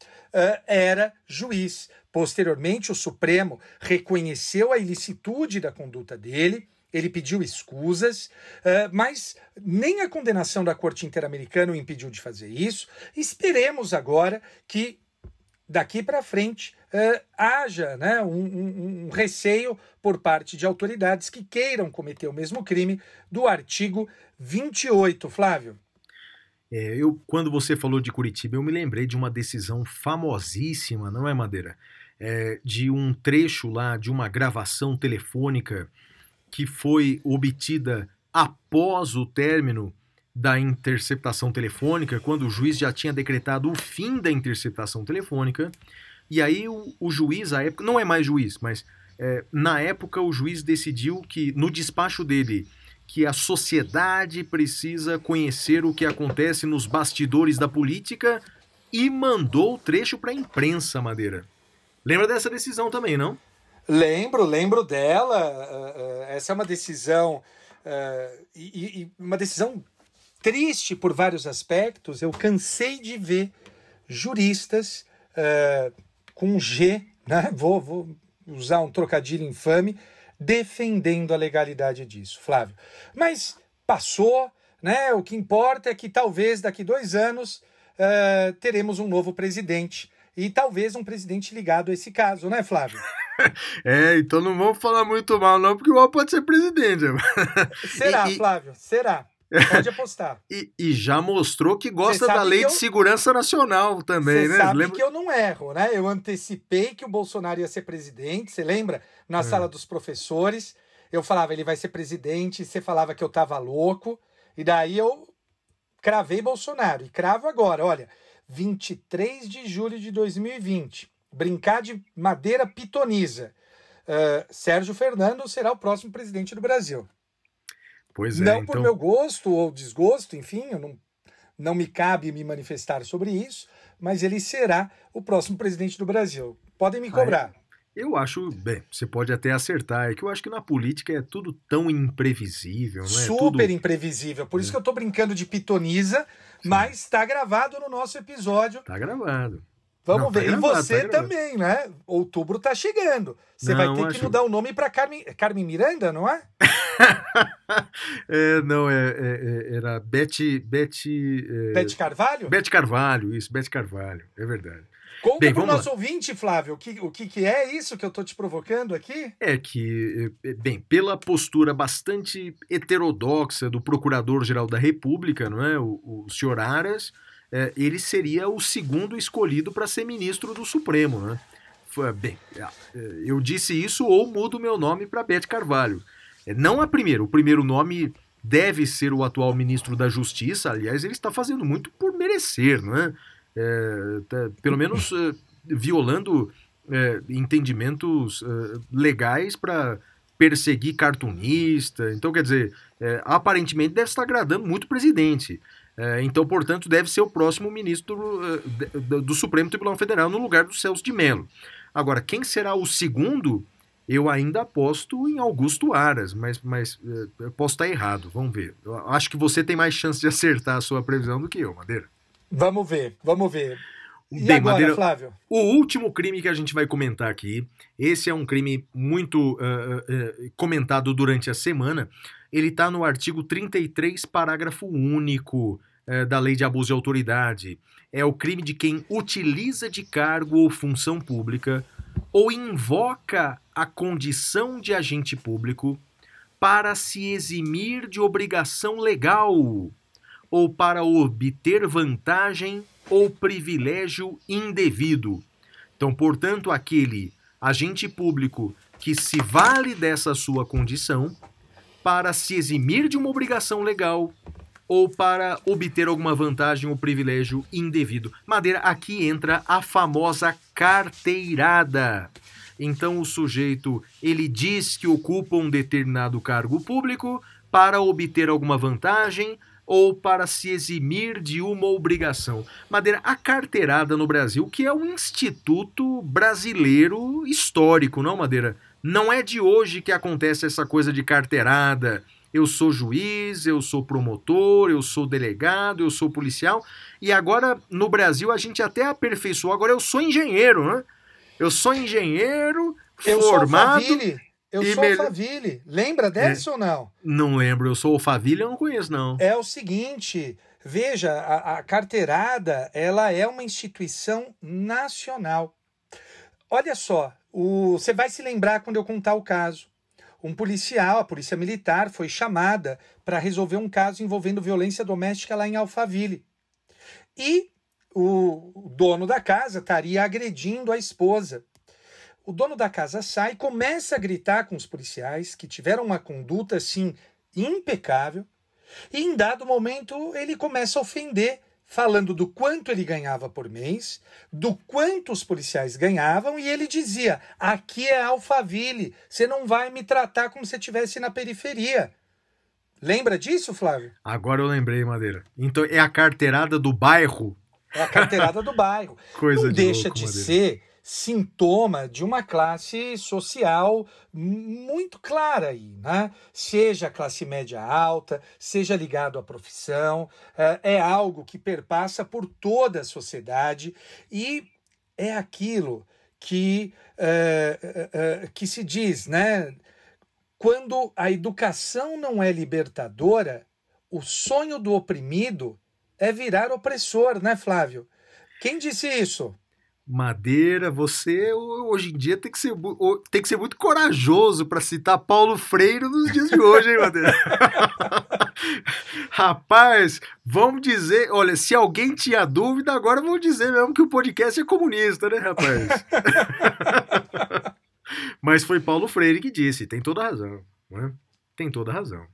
Speaker 2: era juiz. Posteriormente, o Supremo reconheceu a ilicitude da conduta dele, ele pediu escusas, uh, mas nem a condenação da Corte Interamericana o impediu de fazer isso. Esperemos agora que daqui para frente uh, haja né, um, um, um, receio por parte de autoridades que queiram cometer o mesmo crime do artigo 28, Flávio.
Speaker 3: É, eu, quando você falou de Curitiba, eu me lembrei de uma decisão famosíssima, não é, Madeira? É, de um trecho lá de uma gravação telefônica que foi obtida após o término da interceptação telefônica, quando o juiz já tinha decretado o fim da interceptação telefônica. E aí o, o juiz, à época, não é mais juiz, mas é, na época o juiz decidiu que, no despacho dele, que a sociedade precisa conhecer o que acontece nos bastidores da política e mandou o trecho para a imprensa, Madeira. Lembra dessa decisão também, não?
Speaker 2: Lembro, lembro dela. Uh, uh, essa é uma decisão uh, e, e, uma decisão triste por vários aspectos. Eu cansei de ver juristas com G, né? Vou, vou usar um trocadilho infame, defendendo a legalidade disso, Flávio. Mas passou, né? O que importa é que talvez daqui dois anos teremos um novo presidente e talvez um presidente ligado a esse caso, né, Flávio?
Speaker 3: é, então não vamos falar muito mal, não, porque o Al pode ser presidente.
Speaker 2: Será, e, Flávio? Será? Pode apostar.
Speaker 3: e, e, já mostrou que gosta da lei eu... de segurança nacional também,
Speaker 2: Cê
Speaker 3: né?
Speaker 2: Sabe lembra? que eu não erro, né? Eu antecipei que o Bolsonaro ia ser presidente, você lembra? Na é. sala dos professores, eu falava, ele vai ser presidente, você falava que eu tava louco, e daí eu cravei Bolsonaro. E cravo agora, olha, 23 de julho de 2020. Brincar de madeira pitoniza. Uh, Sérgio Fernando será o próximo presidente do Brasil.
Speaker 3: Pois é.
Speaker 2: Não
Speaker 3: então...
Speaker 2: por meu gosto ou desgosto, enfim, eu não, não me cabe me manifestar sobre isso, mas ele será o próximo presidente do Brasil. Podem me cobrar.
Speaker 3: É? Eu acho, bem, você pode até acertar, é que eu acho que na política é tudo tão imprevisível, não é?
Speaker 2: Super
Speaker 3: tudo...
Speaker 2: imprevisível. Por isso é. que eu tô brincando de pitoniza. Mas está gravado no nosso episódio.
Speaker 3: Tá gravado.
Speaker 2: Vamos não, ver. Tá gravado, e você tá também, né? Outubro tá chegando. Você não, vai ter acho... que mudar o nome para Carmen, Carmen Miranda, não é?
Speaker 3: é, não, é, é, é, era Bete. Bete,
Speaker 2: é... Bete Carvalho?
Speaker 3: Bete Carvalho, isso, Bete Carvalho, é verdade.
Speaker 2: Conta para o nosso lá. ouvinte, Flávio, o, que, o que, que é isso que eu estou te provocando aqui?
Speaker 3: É que, é, bem, pela postura bastante heterodoxa do Procurador-Geral da República, não é, o, o senhor Aras, é, ele seria o segundo escolhido para ser ministro do Supremo, né? Foi, bem, é, eu disse isso ou mudo meu nome para Bete Carvalho. É, não a primeira. O primeiro nome deve ser o atual ministro da Justiça. Aliás, ele está fazendo muito por merecer, não é? É tá, pelo menos é, violando é, entendimentos é, legais para perseguir cartunista. Então, quer dizer, é, aparentemente deve estar agradando muito o presidente. então, portanto, deve ser o próximo ministro do, do Supremo Tribunal Federal no lugar do Celso de Mello. Agora, quem será o segundo? eu ainda aposto em Augusto Aras, mas, mas eh, posso estar errado, vamos ver. Eu acho que você tem mais chance de acertar a sua previsão do que eu, Madeira.
Speaker 2: Vamos ver, vamos ver.
Speaker 3: E Bem, agora, Madeira, Flávio? O último crime que a gente vai comentar aqui, esse é um crime muito uh, uh, comentado durante a semana. Ele está no artigo 33, parágrafo único uh, da Lei de Abuso de Autoridade. É o crime de quem utiliza de cargo ou função pública ou invoca a condição de agente público para se eximir de obrigação legal ou para obter vantagem ou privilégio indevido. Então, portanto, aquele agente público que se vale dessa sua condição para se eximir de uma obrigação legal ou para obter alguma vantagem ou privilégio indevido. Madeira, aqui entra a famosa carteirada. Então o sujeito, ele diz que ocupa um determinado cargo público para obter alguma vantagem ou para se eximir de uma obrigação. Madeira, a carteirada no Brasil, que é um instituto brasileiro histórico, não, Madeira? Não é de hoje que acontece essa coisa de carteirada, eu sou juiz, eu sou promotor, eu sou delegado, eu sou policial. E agora no Brasil a gente até aperfeiçoou. Agora eu sou engenheiro, né? Eu sou engenheiro
Speaker 2: Eu
Speaker 3: formado.
Speaker 2: sou. Eu
Speaker 3: e
Speaker 2: sou
Speaker 3: mel-
Speaker 2: Alphaville. Lembra dessa ou não?
Speaker 3: Não lembro, eu sou Alphaville, eu não conheço não.
Speaker 2: É o seguinte, veja, a, a carteirada, ela é uma instituição nacional. Olha só, o- você vai se lembrar quando eu contar o caso. Um policial, a polícia militar, foi chamada para resolver um caso envolvendo violência doméstica lá em Alphaville. E o dono da casa estaria agredindo a esposa. O dono da casa sai e começa a gritar com os policiais, que tiveram uma conduta assim impecável, e em dado momento ele começa a ofender, falando do quanto ele ganhava por mês, do quanto os policiais ganhavam, e ele dizia: aqui é Alphaville, você não vai me tratar como se estivesse na periferia. Lembra disso, Flávio?
Speaker 3: Agora eu lembrei, Madeira. Então é a carteirada do bairro.
Speaker 2: É a carteirada do bairro.
Speaker 3: Coisa
Speaker 2: não
Speaker 3: de
Speaker 2: deixa
Speaker 3: louco,
Speaker 2: de
Speaker 3: Madeira.
Speaker 2: ser sintoma de uma classe social muito clara aí, né? Seja classe média alta, seja ligado à profissão, eh, é algo que perpassa por toda a sociedade e é aquilo que, eh, eh, eh, que se diz, né? Quando a educação não é libertadora, o sonho do oprimido é virar opressor, né, Flávio? Quem disse isso?
Speaker 3: Madeira, você hoje em dia tem que ser, tem que ser muito corajoso para citar Paulo Freire nos dias de hoje, hein, Madeira? Rapaz, vamos dizer, olha, se alguém tinha dúvida, agora vamos dizer mesmo que o podcast é comunista, né, rapaz? Mas foi Paulo Freire que disse, tem toda a razão, né? Tem toda a razão.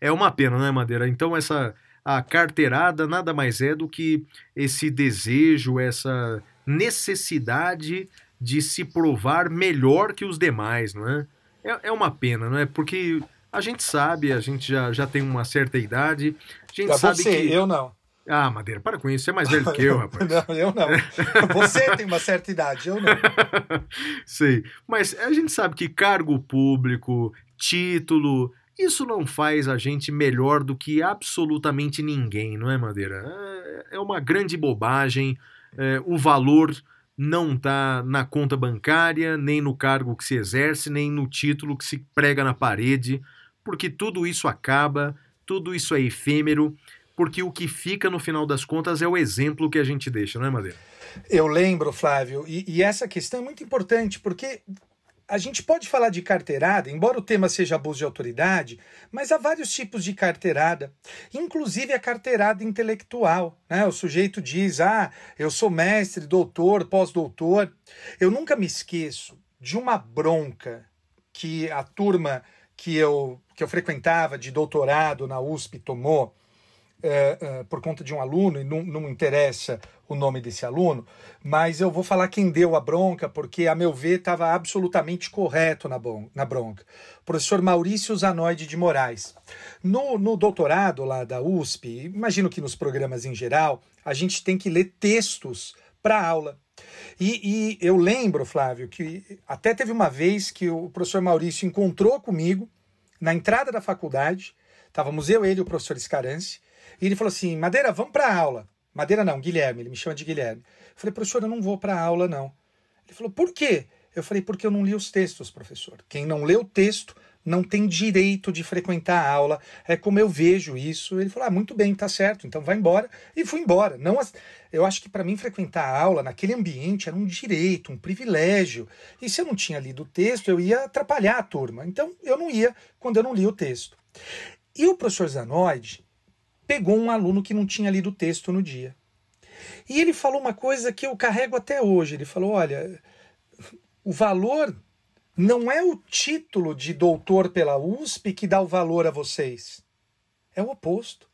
Speaker 3: É uma pena, né, Madeira? Então essa a carteirada nada mais é do que esse desejo, essa necessidade de se provar melhor que os demais, não é? É, é uma pena, não é? Porque a gente sabe, a gente já, já tem uma certa idade, a gente
Speaker 2: Pra
Speaker 3: sabe
Speaker 2: você,
Speaker 3: que...
Speaker 2: eu não.
Speaker 3: Ah, Madeira, para com isso, você é mais velho que eu, rapaz.
Speaker 2: Não, eu não. Você tem uma certa idade, eu não.
Speaker 3: Sei. Mas a gente sabe que cargo público, título, isso não faz a gente melhor do que absolutamente ninguém, não é, Madeira? É- É uma grande bobagem. É, o valor não está na conta bancária, nem no cargo que se exerce, nem no título que se prega na parede, porque tudo isso acaba, tudo isso é efêmero, porque o que fica no final das contas é o exemplo que a gente deixa, não é, Madeira?
Speaker 2: Eu lembro, Flávio, e, e essa questão é muito importante, porque a gente pode falar de carteirada, embora o tema seja abuso de autoridade, mas há vários tipos de carteirada, inclusive a carteirada intelectual. Né? O sujeito diz: Ah, eu sou mestre, doutor, pós-doutor. Eu nunca me esqueço de uma bronca que a turma que eu, que eu frequentava de doutorado na USP tomou é, é, por conta de um aluno, e não, não interessa o nome desse aluno, mas eu vou falar quem deu a bronca, porque, a meu ver, estava absolutamente correto na, na bronca. Professor Maurício Zanoide de Moraes. No, no doutorado lá da USP, imagino que nos programas em geral, a gente tem que ler textos para aula. E, e eu lembro, Flávio, que até teve uma vez que o professor Maurício encontrou comigo na entrada da faculdade, estávamos eu, ele e o professor Escarance, e ele falou assim: Madeira, vamos para aula. Madeira não, Guilherme, ele me chama de Guilherme. Eu falei, professor, eu não vou para aula, não. Ele falou, por quê? Eu falei, porque eu não li os textos, professor. Quem não lê o texto não tem direito de frequentar a aula. É como eu vejo isso. Ele falou, ah, muito bem, tá certo, então vai embora. E fui embora. Não, eu acho que para mim frequentar a aula naquele ambiente era um direito, um privilégio. E se eu não tinha lido o texto, eu ia atrapalhar a turma. Então eu não ia quando eu não li o texto. E o professor Zanoide pegou um aluno que não tinha lido o texto no dia. E ele falou uma coisa que eu carrego até hoje. Ele falou: olha, o valor não é o título de doutor pela USP que dá o valor a vocês. É o oposto.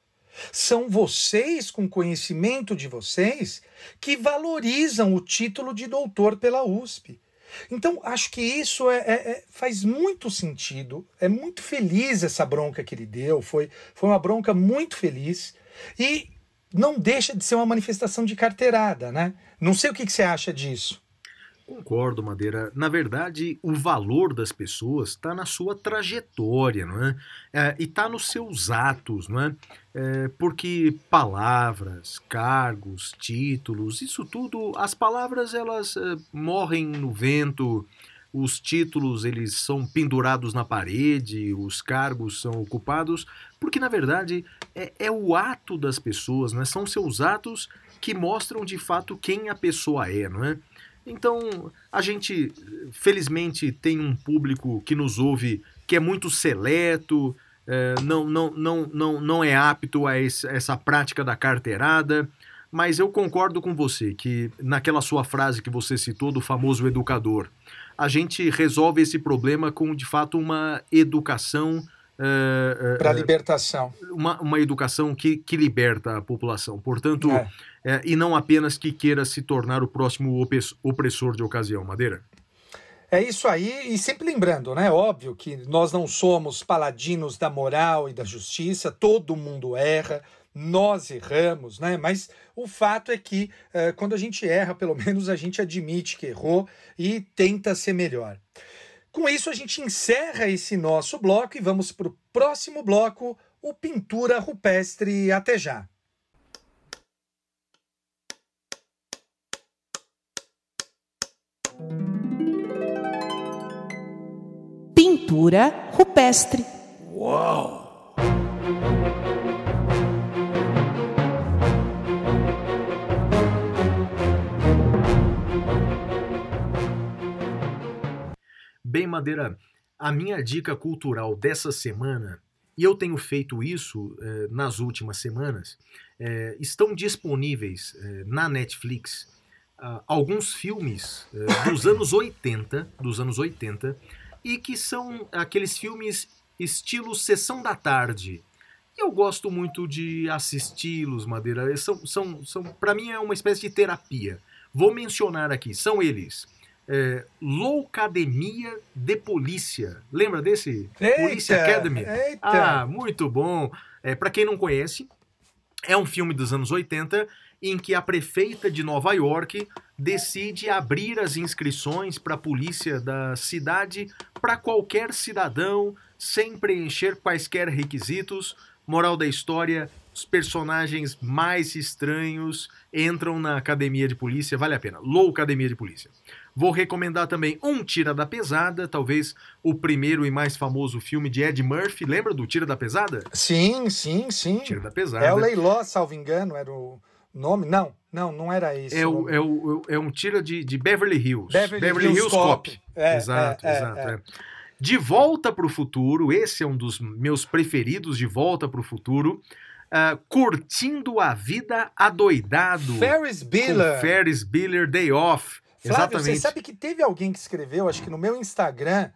Speaker 2: São vocês, com conhecimento de vocês, que valorizam o título de doutor pela USP. Então, acho que isso é, é- é- faz muito sentido. É muito feliz essa bronca que ele deu. Foi, foi uma bronca muito feliz. E não deixa de ser uma manifestação de carteirada, né? Não sei o que, que você acha disso.
Speaker 3: Concordo, Madeira. Na verdade, o valor das pessoas está na sua trajetória, não é? é e está nos seus atos, não é? é? Porque palavras, cargos, títulos, isso tudo, as palavras elas é, morrem no vento, os títulos eles são pendurados na parede, os cargos são ocupados, porque na verdade é, é o ato das pessoas, né? São seus atos que mostram de fato quem a pessoa é, não é? Então, a gente, felizmente, tem um público que nos ouve que é muito seleto, é, não, não, não, não, não é apto a essa prática da carteirada, mas eu concordo com você que, naquela sua frase que você citou do famoso educador, a gente resolve esse problema com, de fato, uma educação.
Speaker 2: Para a libertação.
Speaker 3: Uma, uma educação que, que liberta a população. Portanto, é é, e não apenas que queira se tornar o próximo opressor de ocasião. Madeira?
Speaker 2: É isso aí, e sempre lembrando, né? Óbvio que nós não somos paladinos da moral e da justiça, todo mundo erra, nós erramos, né? Mas o fato é que é, quando a gente erra, pelo menos a gente admite que errou e tenta ser melhor. Com isso, a gente encerra esse nosso bloco e vamos para o próximo bloco, o Pintura Rupestre. Até já!
Speaker 4: Pintura rupestre.
Speaker 2: Uau!
Speaker 3: Bem, Madeira, a minha dica cultural dessa semana, e eu tenho feito isso eh, nas últimas semanas, eh, estão disponíveis eh, na Netflix uh, alguns filmes uh, dos anos 80, dos anos 80, e que são aqueles filmes estilo Sessão da Tarde. Eu gosto muito de assisti-los, Madeira. São, são, são, para mim é uma espécie de terapia. Vou mencionar aqui, são eles. É, Loucademia de Polícia. Lembra desse?
Speaker 2: Eita,
Speaker 3: Polícia Academy.
Speaker 2: Eita.
Speaker 3: Ah, muito bom. É, para quem não conhece, é um filme dos anos 80 em que a prefeita de Nova York decide abrir as inscrições para a polícia da cidade para qualquer cidadão, sem preencher quaisquer requisitos. Moral da história: os personagens mais estranhos entram na academia de polícia, vale a pena. Low Academia de Polícia. Vou recomendar também Um Tira da Pesada, talvez o primeiro e mais famoso filme de Ed Murphy. Lembra do Tira da Pesada?
Speaker 2: Sim, sim, sim.
Speaker 3: Tira da Pesada.
Speaker 2: É o Leiló, salvo engano, era o nome? Não, não, não era esse.
Speaker 3: É, o, é, o, é um tira de, de Beverly Hills.
Speaker 2: Beverly, Beverly Hills, Hills Cop. Cop.
Speaker 3: É, exato, é, é exato. É. De Volta para o Futuro, esse é um dos meus preferidos, De Volta para o Futuro. Uh, curtindo a vida adoidado.
Speaker 2: Ferris Bueller.
Speaker 3: Ferris Bueller Day Off.
Speaker 2: Flávio,
Speaker 3: Exatamente.
Speaker 2: você sabe que teve alguém que escreveu, acho que no meu Instagram,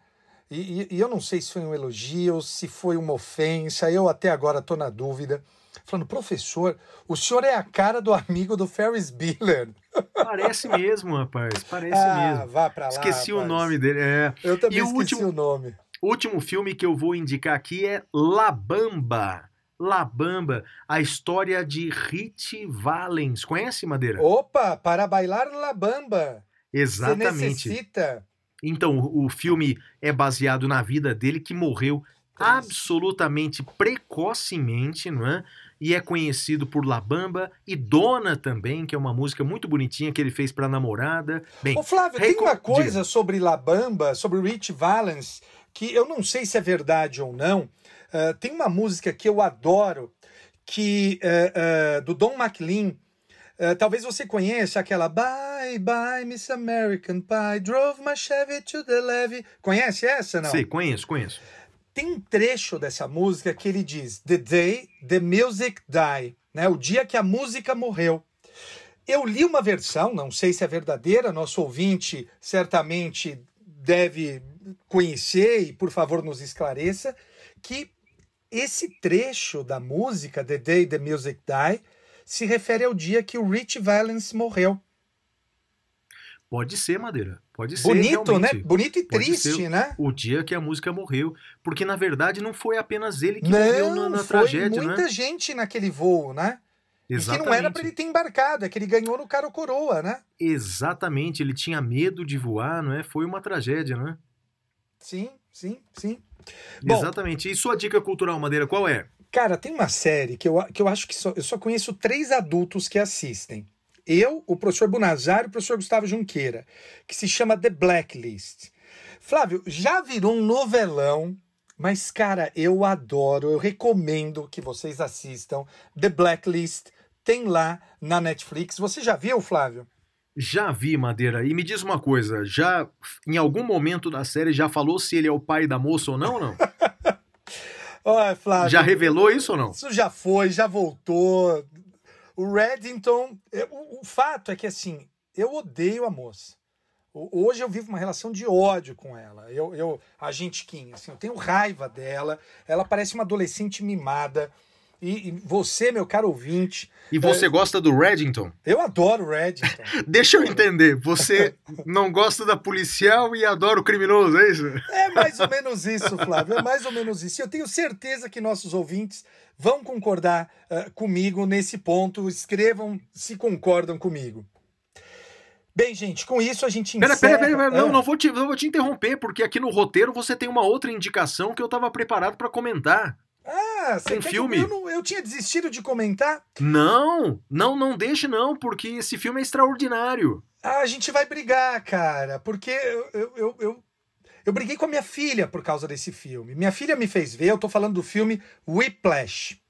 Speaker 2: e, e, e eu não sei se foi um elogio ou se foi uma ofensa, eu até agora estou na dúvida falando, professor, o senhor é a cara do amigo do Ferris Bueller.
Speaker 3: Parece mesmo, rapaz. Parece
Speaker 2: ah,
Speaker 3: mesmo.
Speaker 2: Vá pra lá.
Speaker 3: Esqueci
Speaker 2: rapaz.
Speaker 3: o nome dele. É.
Speaker 2: Eu também
Speaker 3: e
Speaker 2: esqueci
Speaker 3: o último,
Speaker 2: o nome.
Speaker 3: O último filme que eu vou indicar aqui é La Bamba. La Bamba, a história de Rich Valens. Conhece, Madeira?
Speaker 2: Opa, para bailar La Bamba.
Speaker 3: Exatamente.
Speaker 2: Você necessita.
Speaker 3: Então, o filme é baseado na vida dele que morreu absolutamente precocemente, não é? e é conhecido por La Bamba e Dona também, que é uma música muito bonitinha que ele fez para namorada. Bem,
Speaker 2: Ô Flávio, tem uma coisa sobre La Bamba, sobre Rich Valens, que eu não sei se é verdade ou não. Uh, tem uma música que eu adoro, que uh, uh, do Don McLean. Talvez você conheça aquela Bye Bye Miss American Pie Drove my Chevy to the levee. Conhece essa, não?
Speaker 3: Sei, conheço, conheço.
Speaker 2: Tem um trecho dessa música que ele diz: The day the music died, né? O dia que a música morreu. Eu li uma versão, não sei se é verdadeira, nosso ouvinte certamente deve conhecer e por favor nos esclareça que esse trecho da música The Day the Music Die se refere ao dia que o Rich Valens morreu.
Speaker 3: Pode ser, Madeira. Pode ser.
Speaker 2: Bonito,
Speaker 3: né?
Speaker 2: Bonito e Pode triste, né?
Speaker 3: O dia que a música morreu. Porque, na verdade, não foi apenas ele que não, morreu na, na tragédia,
Speaker 2: muita
Speaker 3: né?
Speaker 2: gente naquele voo, né? E que não era para ele ter embarcado, é que ele ganhou no Caro Coroa, né?
Speaker 3: Exatamente, ele tinha medo de voar, não é? Foi uma tragédia, né?
Speaker 2: Sim, sim, sim.
Speaker 3: Exatamente. Bom, e sua dica cultural, Madeira, qual é?
Speaker 2: Cara, tem uma série que eu, que eu acho que só, eu só conheço três adultos que assistem. Eu, o professor Bunazar e o professor Gustavo Junqueira, que se chama The Blacklist. Flávio, já virou um novelão, mas, cara, eu adoro, eu recomendo que vocês assistam The Blacklist. Tem lá na Netflix. Você já viu, Flávio?
Speaker 3: Já vi, Madeira. E me diz uma coisa, já em algum momento da série já falou se ele é o pai da moça ou não não?
Speaker 2: Olha, Flávio.
Speaker 3: Já revelou isso ou não?
Speaker 2: Isso já foi, já voltou. O Reddington. O, o fato é que, assim, eu odeio a moça. Hoje eu vivo uma relação de ódio com ela. Eu, eu a gente Kim, assim, eu tenho raiva dela. Ela parece uma adolescente mimada. E, e, você, meu caro ouvinte.
Speaker 3: E você é... gosta do Reddington?
Speaker 2: Eu adoro o Reddington.
Speaker 3: Deixa eu entender. Você não gosta da policial e adora o criminoso, é isso?
Speaker 2: É mais ou menos isso, Flávio. É mais ou menos isso. Eu tenho certeza que nossos ouvintes vão concordar uh, comigo nesse ponto. Escrevam se concordam comigo. Bem, gente, com isso a gente encerra...
Speaker 3: Pera, pera, pera, pera. Não, não vou, te, não vou te interromper, porque aqui no roteiro você tem uma outra indicação que eu estava preparado para comentar.
Speaker 2: Ah, você um filme? Eu, não, eu, tinha desistido de comentar?
Speaker 3: Não, não, não deixe não, porque esse filme é extraordinário.
Speaker 2: Ah, a gente vai brigar, cara, porque eu, eu, eu, eu, eu briguei com a minha filha por causa desse filme. Minha filha me fez ver, eu tô falando do filme Whiplash.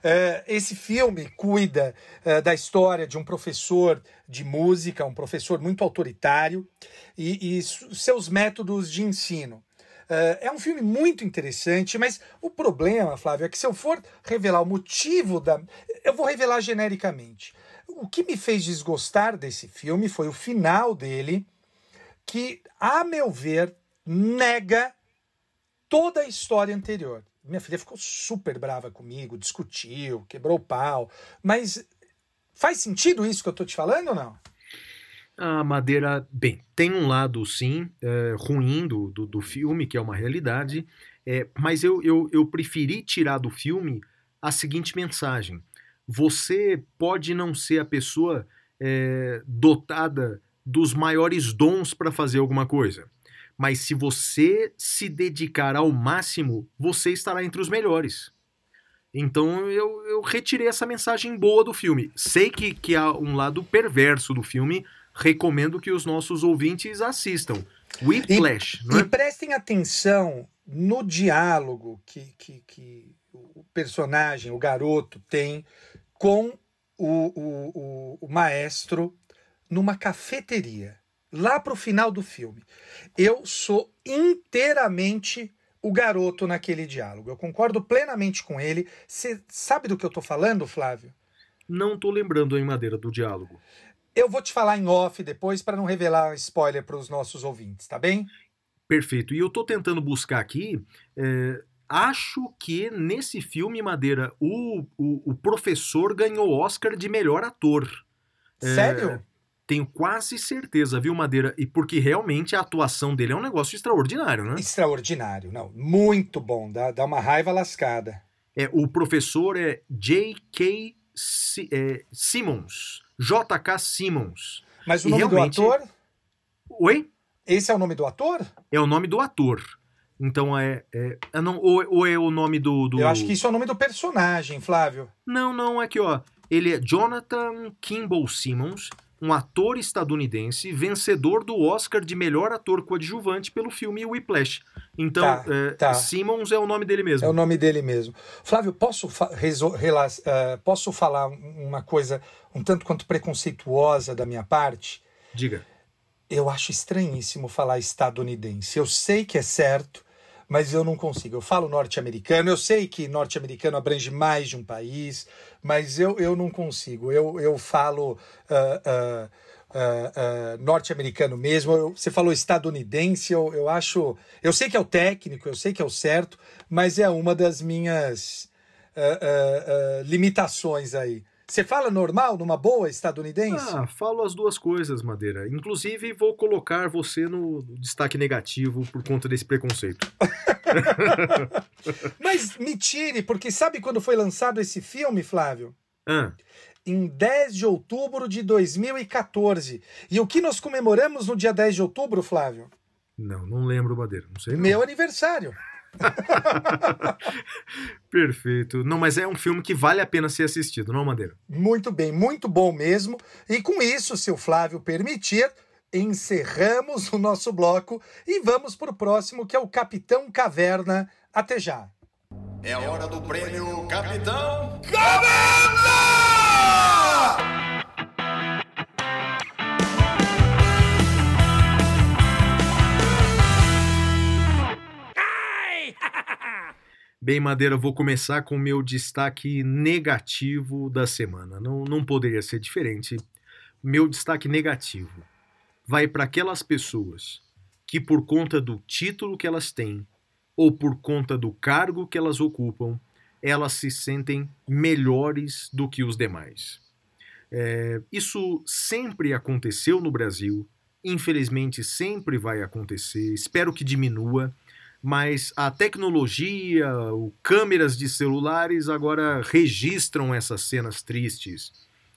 Speaker 2: Uh, esse filme cuida uh, da história de um professor de música, um professor muito autoritário e, e seus métodos de ensino. Uh, é um filme muito interessante, mas o problema, Flávio, é que se eu for revelar o motivo da. Eu vou revelar genericamente. O que me fez desgostar desse filme foi o final dele, que, a meu ver, nega toda a história anterior. Minha filha ficou super brava comigo, discutiu, quebrou o pau. Mas faz sentido isso que eu tô te falando ou não?
Speaker 3: A Madeira, bem, tem um lado sim é, ruim do, do, do, filme, que é uma realidade, é, mas eu, eu, eu preferi tirar do filme a seguinte mensagem: você pode não ser a pessoa é, dotada dos maiores dons para fazer alguma coisa, mas se você se dedicar ao máximo, você estará entre os melhores. Então eu, eu retirei essa mensagem boa do filme. Sei que, que há um lado perverso do filme, recomendo que os nossos ouvintes assistam. Whiplash,
Speaker 2: e, não é? E prestem atenção no diálogo que, que, que o personagem, o garoto, tem com o, o, o, o maestro numa cafeteria, lá para o final do filme. Eu sou inteiramente o garoto naquele diálogo. Eu concordo plenamente com ele. Você sabe do que eu estou falando, Flávio?
Speaker 3: Não estou lembrando em madeira do diálogo.
Speaker 2: Eu vou te falar em off depois para não revelar spoiler para os nossos ouvintes, tá bem?
Speaker 3: Perfeito. E eu estou tentando buscar aqui. É, acho que nesse filme, Madeira, o, o, o professor ganhou Oscar de melhor ator.
Speaker 2: É, Sério? É,
Speaker 3: tenho quase certeza, viu, Madeira? E porque realmente a atuação dele é um negócio extraordinário, né?
Speaker 2: Extraordinário, não. Muito bom. Dá, dá uma raiva lascada.
Speaker 3: É, o professor é J.K. É, Simmons. J.K. Simmons.
Speaker 2: Mas o e nome realmente... do ator?
Speaker 3: Oi?
Speaker 2: Esse é o nome do ator?
Speaker 3: É o nome do ator. Então é. é, é não, ou, ou, é o nome do, do,
Speaker 2: Eu acho que isso é o nome do personagem, Flávio.
Speaker 3: Não, não, aqui ó. Ele é Jonathan Kimball Simmons, um ator estadunidense vencedor do Oscar de melhor ator coadjuvante pelo filme Whiplash. Então, tá, é, tá. Simmons é o nome dele mesmo.
Speaker 2: É o nome dele mesmo. Flávio, posso, fa uh, posso falar uma coisa um tanto quanto preconceituosa da minha parte?
Speaker 3: Diga.
Speaker 2: Eu acho estranhíssimo falar estadunidense. Eu sei que é certo, mas eu não consigo. Eu falo norte-americano, eu sei que norte-americano abrange mais de um país, mas eu, eu não consigo. Eu, eu falo. Uh, uh, Uh, uh, norte-americano mesmo. Eu, você falou estadunidense, eu, eu acho. Eu sei que é o técnico, eu sei que é o certo, mas é uma das minhas uh, limitações aí. Você fala normal, numa boa estadunidense?
Speaker 3: Ah, falo as duas coisas, Madeira. Inclusive, vou colocar você no destaque negativo por conta desse preconceito.
Speaker 2: Mas me tire, porque sabe quando foi lançado esse filme, Flávio?
Speaker 3: Ah,
Speaker 2: em 10 de outubro de 2014. E o que nós comemoramos no dia 10 de outubro, Flávio?
Speaker 3: não, não lembro, Madeira. Não sei. não.
Speaker 2: Meu aniversário.
Speaker 3: Perfeito. Não, mas é um filme que vale a pena ser assistido, não, Madeira?
Speaker 2: Muito bem, muito bom mesmo. E com isso, se o Flávio permitir, encerramos o nosso bloco e vamos para o próximo, que é o Capitão Caverna. Até já.
Speaker 5: É hora do prêmio Capitão
Speaker 3: Bem, Madeira, vou começar com o meu destaque negativo da semana. Não, não poderia ser diferente. Meu destaque negativo vai para aquelas pessoas que, por conta do título que elas têm ou por conta do cargo que elas ocupam, elas se sentem melhores do que os demais. É, isso sempre aconteceu no Brasil, infelizmente sempre vai acontecer, espero que diminua mas a tecnologia, o câmeras de celulares agora registram essas cenas tristes.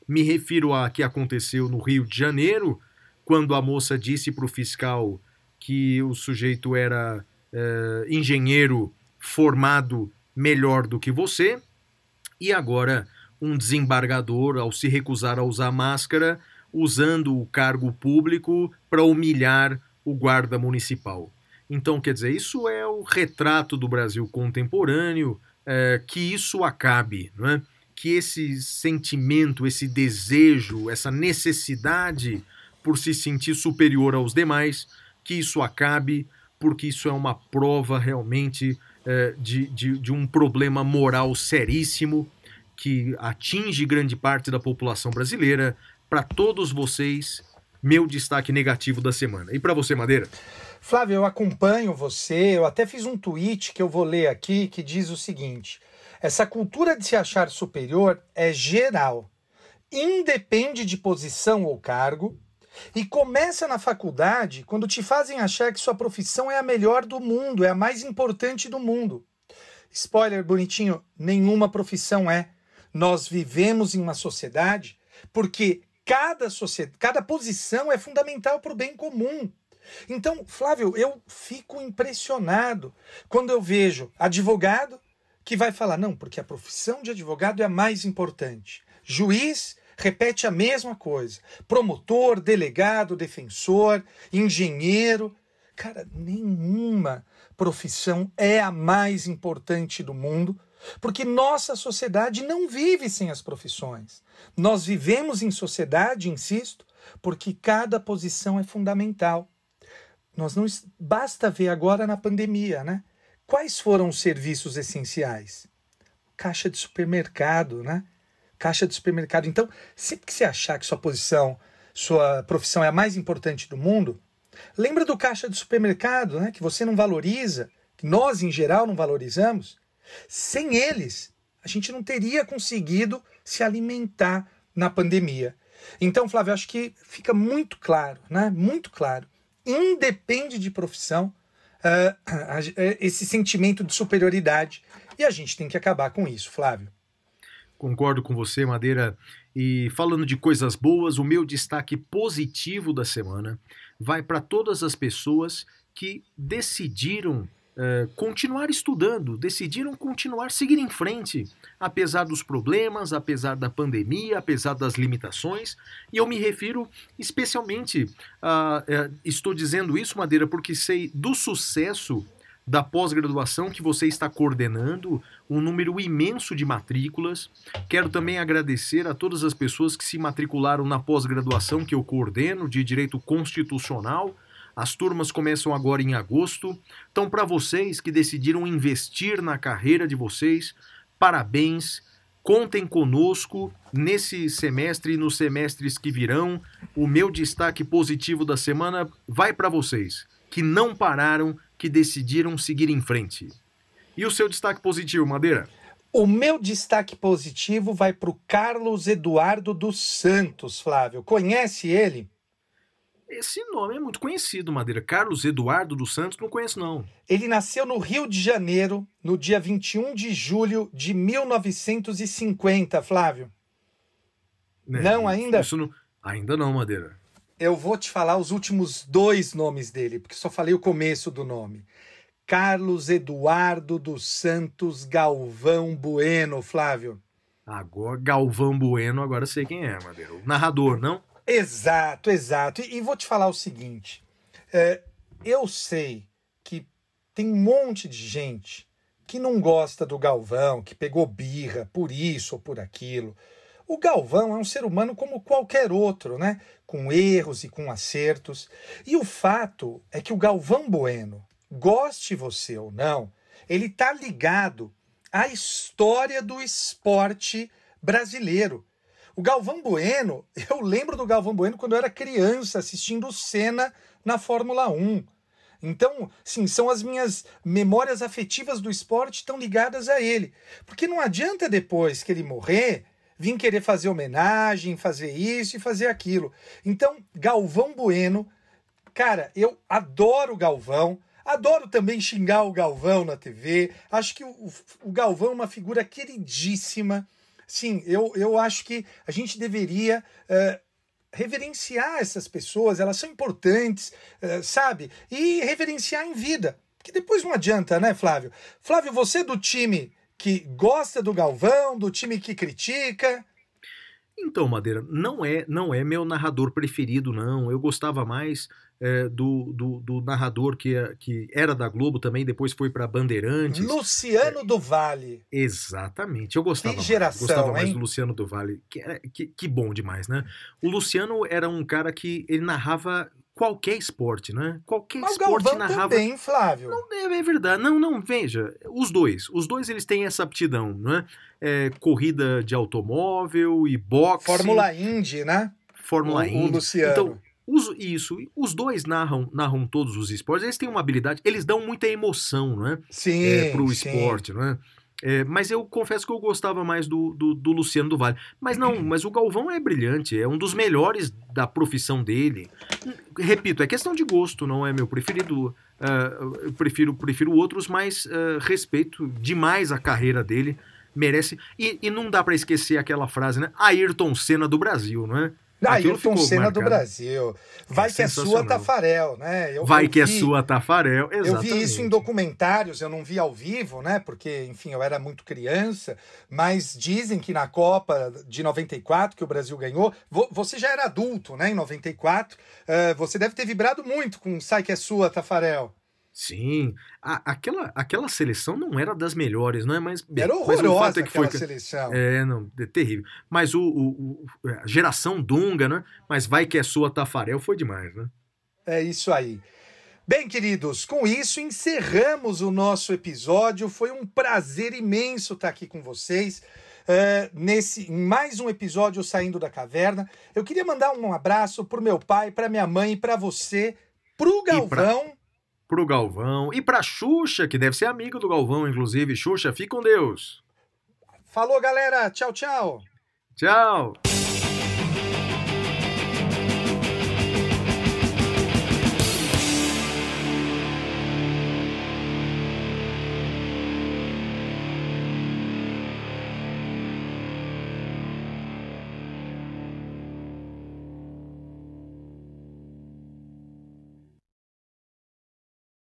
Speaker 3: Me refiro a que aconteceu no Rio de Janeiro, quando a moça disse para o fiscal que o sujeito era eh, engenheiro formado melhor do que você, e agora um desembargador, ao se recusar a usar máscara, usando o cargo público para humilhar o guarda municipal. Então, quer dizer, isso é o retrato do Brasil contemporâneo, é, que isso acabe, não é? que esse sentimento, esse desejo, essa necessidade por se sentir superior aos demais, que isso acabe, porque isso é uma prova realmente é, de, de, de um problema moral seríssimo que atinge grande parte da população brasileira. Para todos vocês, meu destaque negativo da semana. E para você, Madeira?
Speaker 2: Flávio, eu acompanho você, eu até fiz um tweet que eu vou ler aqui que diz o seguinte: essa cultura de se achar superior é geral, independe de posição ou cargo, e começa na faculdade quando te fazem achar que sua profissão é a melhor do mundo, é a mais importante do mundo. Spoiler bonitinho, nenhuma profissão é. Nós vivemos em uma sociedade porque cada, sociedade, cada posição é fundamental para o bem comum. Então, Flávio, eu fico impressionado quando eu vejo advogado que vai falar, não, porque a profissão de advogado é a mais importante. Juiz repete a mesma coisa. Promotor, delegado, defensor, engenheiro. Cara, nenhuma profissão é a mais importante do mundo, porque nossa sociedade não vive sem as profissões. Nós vivemos em sociedade, insisto, porque cada posição é fundamental. Nós não basta ver agora na pandemia, né? Quais foram os serviços essenciais? Caixa de supermercado, né? Caixa de supermercado. Então, sempre que você achar que sua posição, sua profissão é a mais importante do mundo, lembra do caixa de supermercado, né? Que você não valoriza, que nós em geral não valorizamos. Sem eles, a gente não teria conseguido se alimentar na pandemia. Então, Flávio, acho que fica muito claro, né? Muito claro independe de profissão, uh, esse sentimento de superioridade. E a gente tem que acabar com isso, Flávio.
Speaker 3: Concordo com você, Madeira. E falando de coisas boas, o meu destaque positivo da semana vai para todas as pessoas que decidiram Uh, continuar estudando, decidiram continuar seguir em frente, apesar dos problemas, apesar da pandemia, apesar das limitações. E eu me refiro especialmente, uh, uh, estou dizendo isso, Madeira, porque sei do sucesso da pós-graduação que você está coordenando, um número imenso de matrículas. Quero também agradecer a todas as pessoas que se matricularam na pós-graduação que eu coordeno de Direito Constitucional as turmas começam agora em agosto. Então, para vocês que decidiram investir na carreira de vocês, parabéns. Contem conosco nesse semestre e nos semestres que virão. O meu destaque positivo da semana vai para vocês que não pararam, que decidiram seguir em frente. E o seu destaque positivo, Madeira?
Speaker 2: O meu destaque positivo vai para o Carlos Eduardo dos Santos, Flávio. Conhece ele?
Speaker 3: Esse nome é muito conhecido, Madeira. Carlos Eduardo dos Santos, não conheço, não.
Speaker 2: Ele nasceu no Rio de Janeiro, no dia 21 de julho de 1950, Flávio.
Speaker 3: né?
Speaker 2: Não, ainda?
Speaker 3: Isso não... Ainda não, Madeira.
Speaker 2: Eu vou te falar os últimos dois nomes dele, porque só falei o começo do nome. Carlos Eduardo dos Santos Galvão Bueno, Flávio.
Speaker 3: Agora, Galvão Bueno, agora sei quem é, Madeira. O narrador, não?
Speaker 2: Exato, exato. E, e vou te falar o seguinte: é, eu sei que tem um monte de gente que não gosta do Galvão, que pegou birra por isso ou por aquilo. O Galvão é um ser humano como qualquer outro, né? Com erros e com acertos. E o fato é que o Galvão Bueno, goste você ou não, ele está ligado à história do esporte brasileiro. O Galvão Bueno, eu lembro do Galvão Bueno quando eu era criança assistindo o Senna na Fórmula 1. Então, sim, são as minhas memórias afetivas do esporte estão ligadas a ele. Porque não adianta depois que ele morrer vir querer fazer homenagem, fazer isso e fazer aquilo. Então, Galvão Bueno, cara, eu adoro o Galvão. Adoro também xingar o Galvão na TV. Acho que o, o Galvão é uma figura queridíssima. Sim, eu, eu acho que a gente deveria uh, reverenciar essas pessoas, elas são importantes, uh, sabe? E reverenciar em vida. Que depois não adianta, né, Flávio? Flávio, você é do time que gosta do Galvão, do time que critica.
Speaker 3: Então, Madeira, não é não é meu narrador preferido, não. Eu gostava mais é, do, do, do, narrador que, é, que era da Globo também, depois foi para Bandeirantes.
Speaker 2: Luciano é, do Vale.
Speaker 3: Exatamente. Eu gostava,
Speaker 2: que geração,
Speaker 3: mais, gostava mais do Luciano do Vale. Que, que, que bom demais, né? O Luciano era um cara que ele narrava qualquer esporte, né? Qualquer
Speaker 2: Mas
Speaker 3: esporte
Speaker 2: Galvão
Speaker 3: narrava.
Speaker 2: também, Flávio.
Speaker 3: Não, é, é, verdade. Não, não, veja. Os dois. Os dois eles têm essa aptidão, né? É, corrida de automóvel e boxe.
Speaker 2: Fórmula Indy, né?
Speaker 3: Fórmula
Speaker 2: o,
Speaker 3: Indy.
Speaker 2: O Luciano.
Speaker 3: Então, os, isso, os dois narram, narram todos os esportes, eles têm uma habilidade, eles dão muita emoção, não é?
Speaker 2: Sim.
Speaker 3: É, pro
Speaker 2: sim.
Speaker 3: esporte, não é? É, mas eu confesso que eu gostava mais do, do, do, Luciano do Vale. Mas não, mas o Galvão é brilhante, é um dos melhores da profissão dele. Repito, é questão de gosto, não é meu preferido. Uh, eu prefiro, prefiro outros, mas uh, respeito demais a carreira dele. Merece. E, e não dá para esquecer aquela frase, né? Ayrton Senna do Brasil, não é?
Speaker 2: Ayrton Senna do Brasil. Vai
Speaker 3: É
Speaker 2: que é sua Tafarel, né? Eu,
Speaker 3: Vai
Speaker 2: eu
Speaker 3: que é
Speaker 2: vi-
Speaker 3: sua Tafarel, exatamente.
Speaker 2: Eu vi isso em documentários, eu não vi ao vivo, né? Porque, enfim, eu era muito criança, mas dizem que na Copa de 94, que o Brasil ganhou, vo- você já era adulto, né? Em 94, eh, você deve ter vibrado muito com Sai que é sua, Tafarel.
Speaker 3: Sim, a- aquela, aquela seleção não era das melhores, não é? Mas,
Speaker 2: Era
Speaker 3: mas o
Speaker 2: horrorosa
Speaker 3: fato é que foi
Speaker 2: aquela seleção.
Speaker 3: É, não, é terrível. Mas o, o- o- a geração Dunga, né? Mas vai que é sua Tafarel foi demais, né?
Speaker 2: É isso aí. Bem, queridos, com isso encerramos o nosso episódio. Foi um prazer imenso estar aqui com vocês. é, nesse em mais um episódio saindo da caverna. Eu queria mandar um abraço pro meu pai, pra minha mãe e pra você, pro Galvão.
Speaker 3: Pro Galvão e pra Xuxa, que deve ser amigo do Galvão, inclusive. Xuxa, fique com Deus.
Speaker 2: Falou, galera. Tchau, tchau.
Speaker 3: Tchau.